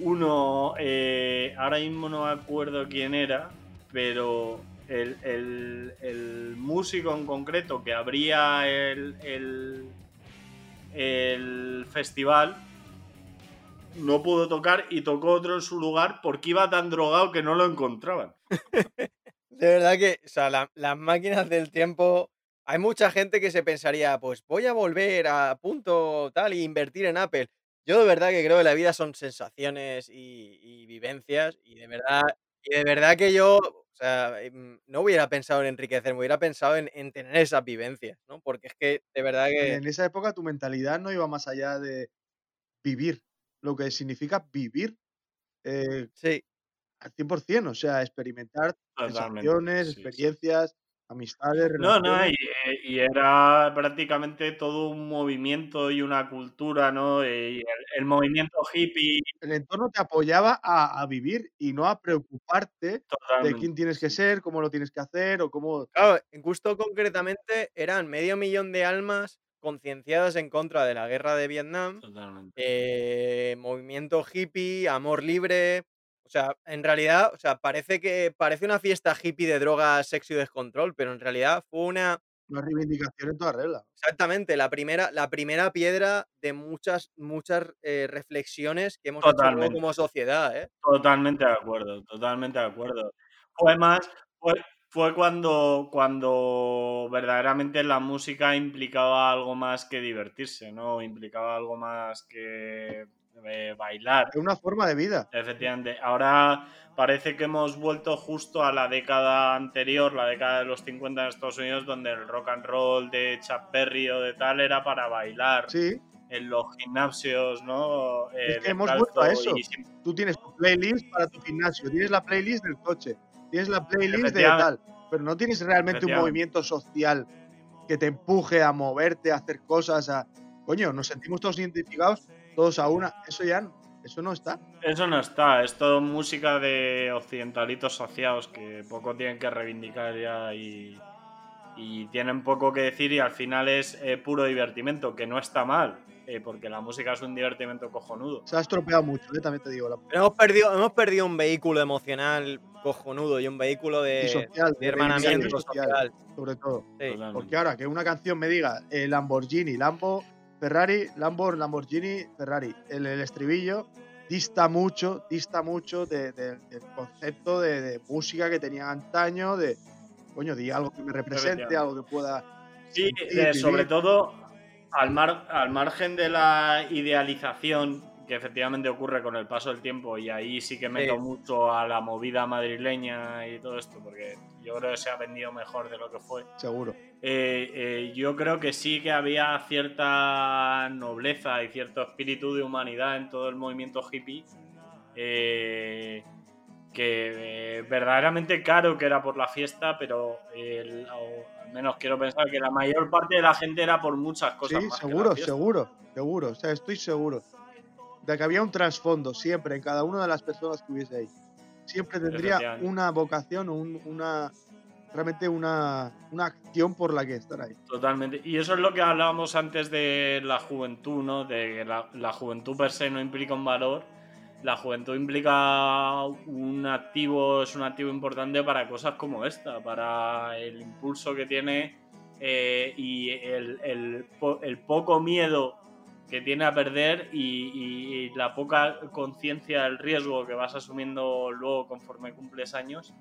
uno, eh, ahora mismo no me acuerdo quién era, pero el, músico en concreto que abría el, festival no pudo tocar y tocó otro en su lugar porque iba tan drogado que no lo encontraban. <laughs> De verdad que, o sea, la- las máquinas del tiempo. Hay mucha gente que se pensaría, pues voy a volver a punto tal y invertir en Apple. Yo de verdad que creo que la vida son sensaciones y, y vivencias y de verdad, y de verdad que yo, o sea, em, no hubiera pensado en enriquecerme, hubiera pensado en, en tener esas vivencias, ¿no? Porque es que de verdad que En esa época tu mentalidad no iba más allá de vivir, lo que significa vivir eh, sí, al 100%, o sea, experimentar Totalmente, sensaciones, sí. experiencias, amistades, No, no, y, y era prácticamente todo un movimiento y una cultura, ¿no? Y el, el movimiento hippie, El entorno te apoyaba a, a vivir y no a preocuparte de quién tienes que ser, cómo lo tienes que hacer o cómo... Claro, en Gusto concretamente eran medio millón de almas concienciadas en contra de la guerra de Vietnam, Totalmente. eh, movimiento hippie, amor libre. O sea, en realidad, o sea, parece que parece una fiesta hippie de drogas, sexo y descontrol, pero en realidad fue una Una reivindicación en toda regla. exactamente la primera, la primera piedra de muchas, muchas eh, reflexiones que hemos hecho Totalmente. como sociedad, ¿eh? Totalmente de acuerdo, totalmente de acuerdo. Fue más, fue, fue cuando, cuando verdaderamente la música implicaba algo más que divertirse, ¿no? Implicaba algo más que eh, bailar. Es una forma de vida. Efectivamente. Ahora parece que hemos vuelto justo a la década anterior, la década de los 50 en Estados Unidos, donde el rock and roll de Chuck Berry o de tal era para bailar Sí, en los gimnasios, ¿no? Eh, Es que hemos vuelto a eso. y tú tienes tu playlist para tu gimnasio, tienes la playlist del coche, tienes la playlist de tal, pero no tienes realmente un movimiento social que te empuje a moverte, a hacer cosas, a... Coño, nos sentimos todos identificados, todos a una. Eso ya, no- eso no está. Eso no está, es todo música de occidentalitos saciados que poco tienen que reivindicar ya y, y tienen poco que decir y al final es eh, puro divertimento, que no está mal, eh, porque la música es un divertimento cojonudo. Se ha estropeado mucho, ¿eh? también te digo. La... Pero hemos perdido, hemos perdido un vehículo emocional cojonudo y un vehículo de, y social, de hermanamiento social, social. sobre todo. Sí. Porque ahora que una canción me diga eh, Lamborghini, Lambo, Ferrari, Lambo, Lamborghini, Ferrari, el, el estribillo dista mucho, dista mucho de- de- del concepto de, de música que tenía antaño, de coño, di algo que me represente, algo que pueda. Sí, sentir, sobre todo al, mar- al margen de la idealización que efectivamente ocurre con el paso del tiempo y ahí sí que meto Sí. mucho a la movida madrileña y todo esto, porque yo creo que se ha vendido mejor de lo que fue. Seguro. Eh, eh, yo creo que sí que había cierta nobleza y cierto espíritu de humanidad en todo el movimiento hippie. eh, que verdaderamente caro que era por la fiesta, pero el- al menos quiero pensar que la mayor parte de la gente era por muchas cosas. Sí, más seguro, seguro, seguro. O sea, estoy seguro de que había un trasfondo siempre en cada una de las personas que hubiese ahí. Siempre tendría una vocación, un- una realmente una, una acción por la que estar ahí. Totalmente. Y eso es lo que hablábamos antes de la juventud, ¿no? De que la, la juventud per se no implica un valor. La juventud implica un activo, es un activo importante para cosas como esta, para el impulso que tiene eh, y el, el poco miedo que tiene a perder y, y- y la poca conciencia del riesgo que vas asumiendo luego conforme cumples años,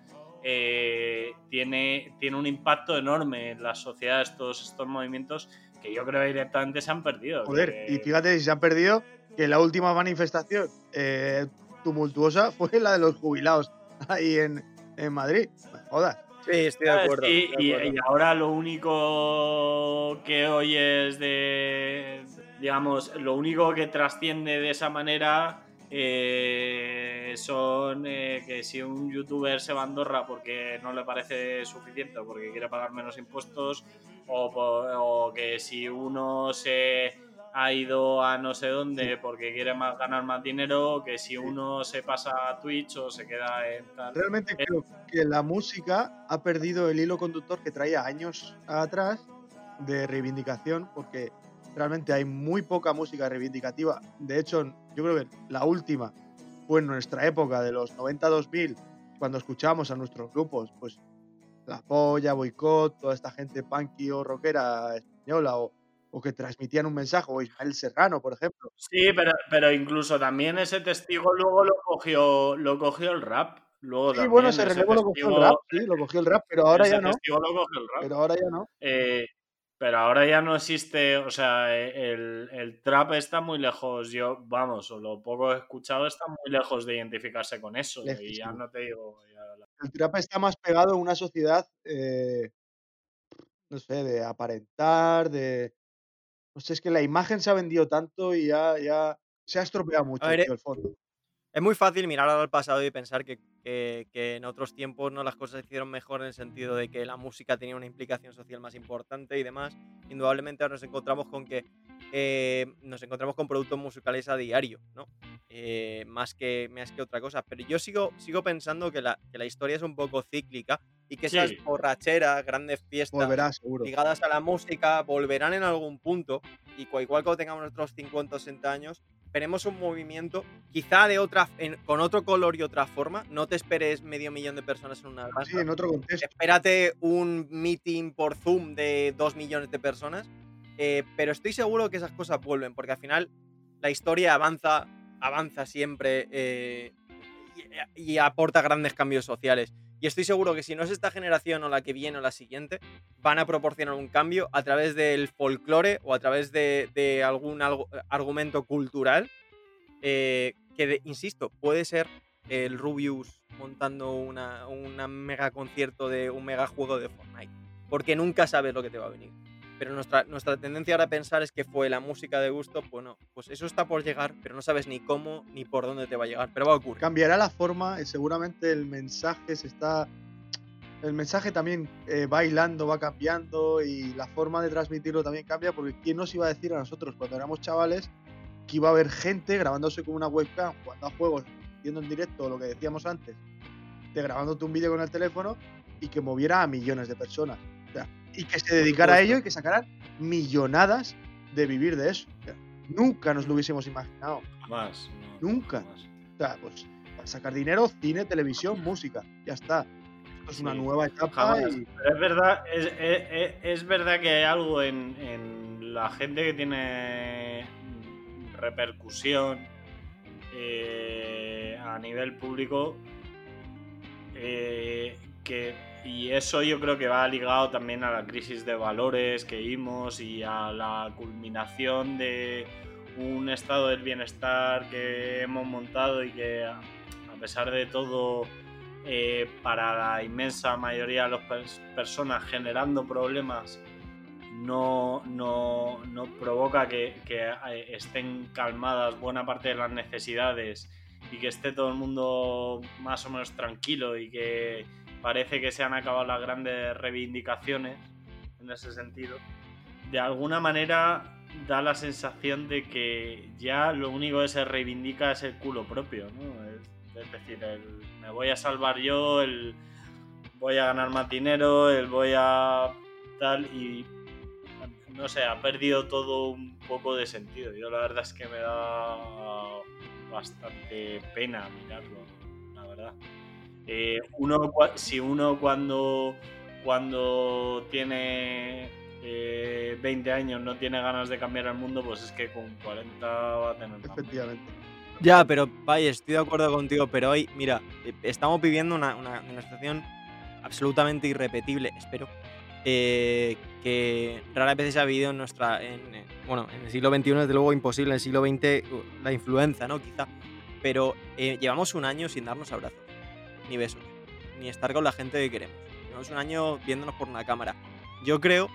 eh, tiene, tiene un impacto enorme en las sociedades, todos estos movimientos que yo creo que directamente se han perdido. Joder, que- y fíjate si se han perdido que la última manifestación eh, tumultuosa fue la de los jubilados ahí en, en Madrid. Sí, estoy de acuerdo. sí, estoy de y, acuerdo. y ahora lo único que oyes de, digamos, lo único que trasciende de esa manera eh, son eh, que si un youtuber se va a Andorra porque no le parece suficiente o porque quiere pagar menos impuestos, o, que si uno se ha ido a no sé dónde porque quiere más, ganar más dinero, o que si uno se pasa a Twitch o se queda en tal. Realmente creo que la música ha perdido el hilo conductor que traía años atrás de reivindicación, porque realmente hay muy poca música reivindicativa. De hecho, yo creo que la última fue en nuestra época de los 90-2000, cuando escuchábamos a nuestros grupos, pues La Polla, Boicot, toda esta gente punky o rockera española, o, o que transmitían un mensaje, o Ismael Serrano, por ejemplo. Sí, pero, pero incluso también ese testigo luego lo cogió, lo cogió el rap. Luego Sí, bueno, ese ese relevo lo cogió el rap, sí, lo cogió el rap, pero ahora ya no. testigo lo cogió el rap. Pero ahora ya no. Eh, pero ahora ya no existe, o sea, eh, el, el trap está muy lejos. Yo, vamos, o lo poco escuchado está muy lejos de identificarse con eso. Y ya no te digo. ya la- El trap está más pegado a una sociedad, eh, no sé, de aparentar, de... No sé, es que la imagen se ha vendido tanto y ya, ya se ha estropeado mucho ver, tío, el fondo. Es muy fácil mirar al pasado y pensar que, que- que en otros tiempos no las cosas se hicieron mejor en el sentido de que la música tenía una implicación social más importante y demás. Indudablemente ahora nos encontramos con que eh, nos encontramos con productos musicales a diario, ¿no? Eh, más, que, más que otra cosa. Pero yo sigo, sigo pensando que la, que la historia es un poco cíclica y que esas Sí. borracheras, grandes fiestas Volverá, ligadas a la música volverán en algún punto y igual cuando tengamos nuestros 50 o 60 años veremos un movimiento quizá de otra en- con otro color y otra forma. No te esperes medio millón de personas en una granja. Sí, en otro contexto. espérate un meeting por Zoom de dos millones de personas. Eh, pero estoy seguro que esas cosas vuelven porque al final la historia avanza avanza siempre eh, y, y aporta grandes cambios sociales y estoy seguro que si no es esta generación o la que viene o la siguiente, van a proporcionar un cambio a través del folclore o a través de, algún algo- argumento cultural eh, que, de- insisto, puede ser el Rubius montando una, una mega concierto de un mega juego de Fortnite. Porque nunca sabes lo que te va a venir. Pero nuestra, nuestra tendencia ahora a pensar es que fue la música de gusto. Bueno, pues eso está por llegar, pero no sabes ni cómo ni por dónde te va a llegar. Pero va a ocurrir. Cambiará la forma, y seguramente el mensaje se está... El mensaje también eh, va hilando, va cambiando y la forma de transmitirlo también cambia porque ¿quién nos iba a decir a nosotros cuando éramos chavales que iba a haber gente grabándose con una webcam, jugando a juegos, viendo en directo lo que decíamos antes, de grabándote un vídeo con el teléfono y que moviera a millones de personas? Y que se dedicara a ello y que sacaran millonadas de vivir de eso. O sea, nunca nos lo hubiésemos imaginado. Jamás. no, Nunca. O sea, pues para sacar dinero, cine, televisión, música. Ya está. Esto es una nueva etapa Jamás. y Pero es verdad, es, es- es- es verdad que hay algo en, en la gente que tiene repercusión eh, a nivel público eh, que y eso yo creo que va ligado también a la crisis de valores que vimos y a la culminación de un estado del bienestar que hemos montado y que a pesar de todo eh, para la inmensa mayoría de las pers- personas generando problemas no, no, no provoca que, que, eh, estén calmadas buena parte de las necesidades y que esté todo el mundo más o menos tranquilo y que parece que se han acabado las grandes reivindicaciones en ese sentido. De alguna manera da la sensación de que ya lo único que se reivindica es el culo propio, ¿no? Es, decir, me voy a salvar yo, el voy a ganar más dinero, el voy a tal y no sé, ha perdido todo un poco de sentido. Yo la verdad es que me da bastante pena mirarlo, la verdad. Eh, uno, si uno cuando, cuando tiene eh, 20 años no tiene ganas de cambiar el mundo, pues es que con 40 va a tener más. efectivamente. Ya, pero vaya, estoy de acuerdo contigo, pero hoy, mira, eh, estamos viviendo una, una- una situación absolutamente irrepetible, espero, eh, que raras veces ha habido en nuestra, en, bueno, en el siglo XXI desde luego imposible, en el siglo XX uh, la influenza, ¿no? Quizá, pero eh, llevamos un año sin darnos abrazos, ni besos, ni estar con la gente que queremos. Llevamos un año viéndonos por una cámara. Yo creo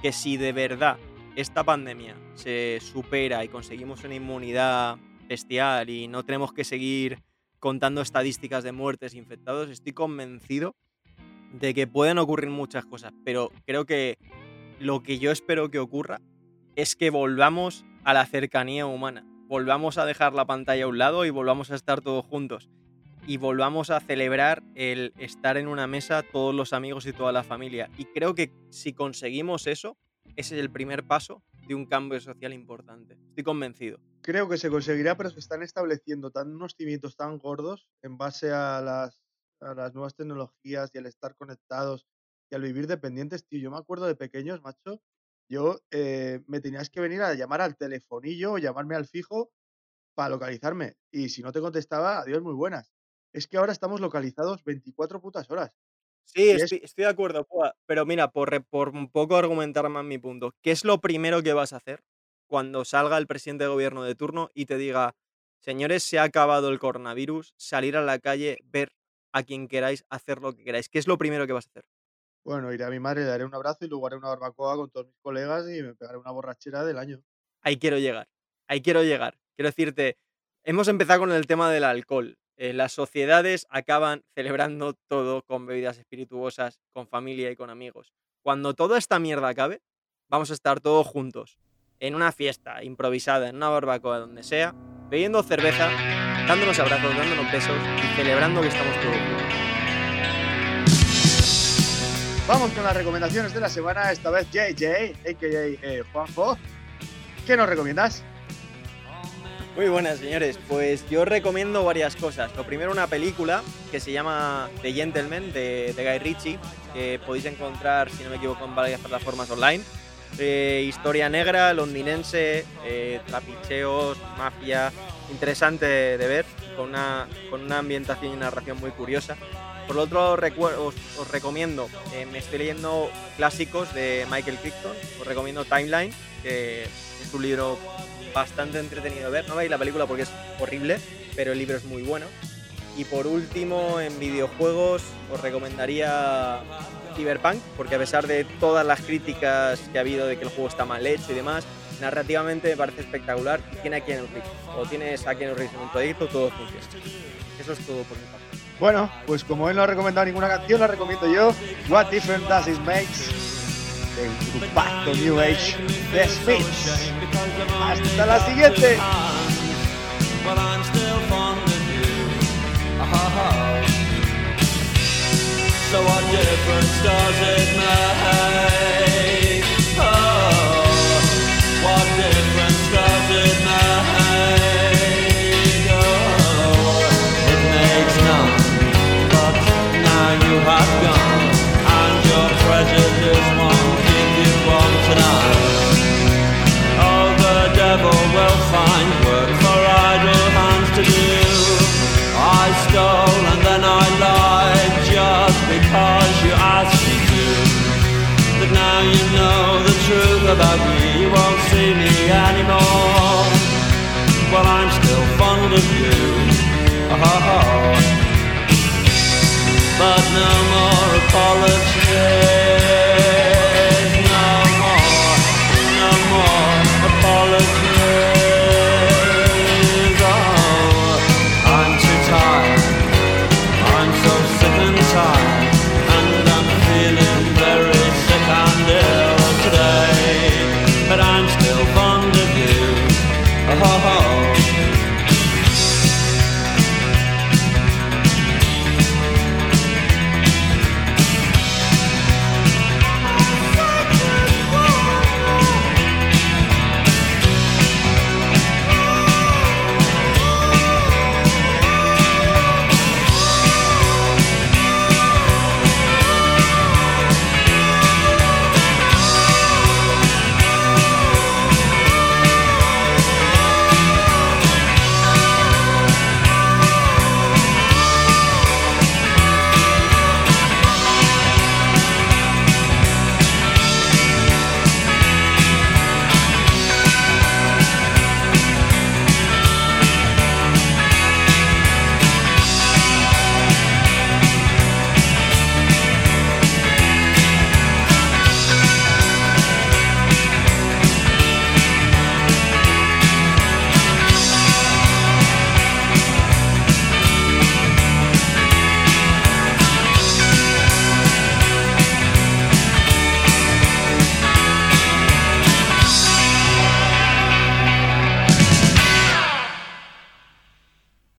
que si de verdad esta pandemia se supera y conseguimos una inmunidad bestial y no tenemos que seguir contando estadísticas de muertes e infectados, estoy convencido de que pueden ocurrir muchas cosas, pero creo que lo que yo espero que ocurra es que volvamos a la cercanía humana, volvamos a dejar la pantalla a un lado y volvamos a estar todos juntos y volvamos a celebrar el estar en una mesa todos los amigos y toda la familia. Y creo que si conseguimos eso, ese es el primer paso de un cambio social importante. Estoy convencido. Creo que se conseguirá, pero se están estableciendo tan unos cimientos tan gordos en base a las, a las nuevas tecnologías y al estar conectados y al vivir dependientes, tío. Yo me acuerdo de pequeños, macho, yo eh, me tenías que venir a llamar al telefonillo o llamarme al fijo para localizarme. Y si no te contestaba, adiós, muy buenas. Es que ahora estamos localizados 24 putas horas. Sí, es- estoy, estoy de acuerdo, Pua, pero mira, por, por un poco argumentar más mi punto, ¿qué es lo primero que vas a hacer cuando salga el presidente de gobierno de turno y te diga, señores, se ha acabado el coronavirus, salir a la calle, ver a quien queráis, hacer lo que queráis? ¿Qué es lo primero que vas a hacer? Bueno, iré a mi madre, le daré un abrazo y luego haré una barbacoa con todos mis colegas y me pegaré una borrachera del año. Ahí quiero llegar, ahí quiero llegar. Quiero decirte, hemos empezado con el tema del alcohol. Eh, las sociedades acaban celebrando todo con bebidas espirituosas, con familia y con amigos. Cuando toda esta mierda acabe, vamos a estar todos juntos, en una fiesta improvisada, en una barbacoa, donde sea, bebiendo cerveza, dándonos abrazos, dándonos besos y celebrando que estamos todos juntos. Vamos con las recomendaciones de la semana, esta vez JJ, a.k.a. eh, Juanjo. ¿Qué nos recomiendas? Muy buenas, señores. Pues yo recomiendo varias cosas. Lo primero, una película que se llama The Gentleman de, de Guy Ritchie, que podéis encontrar, si no me equivoco, en varias plataformas online. Eh, historia negra, londinense, eh, trapicheos, mafia, interesante de ver, con una, con una ambientación y narración muy curiosa. Por lo otro, os, os recomiendo, eh, me estoy leyendo clásicos de Michael Crichton, os recomiendo Timeline, que es un libro bastante entretenido ver. No veis la película porque es horrible, pero el libro es muy bueno. Y por último, en videojuegos, os recomendaría Cyberpunk, porque a pesar de todas las críticas que ha habido de que el juego está mal hecho y demás, narrativamente me parece espectacular y tiene a Keanu Reeves. O tienes a Keanu Reeves en un proyecto, todo funciona. Eso es todo por mi parte. Bueno, pues como él no ha recomendado ninguna canción, la recomiendo yo. What Difference Does It Makes? Del compacto New Age de Smiths. Hasta la siguiente. So what difference does it make? Oh, what difference but no more apologies.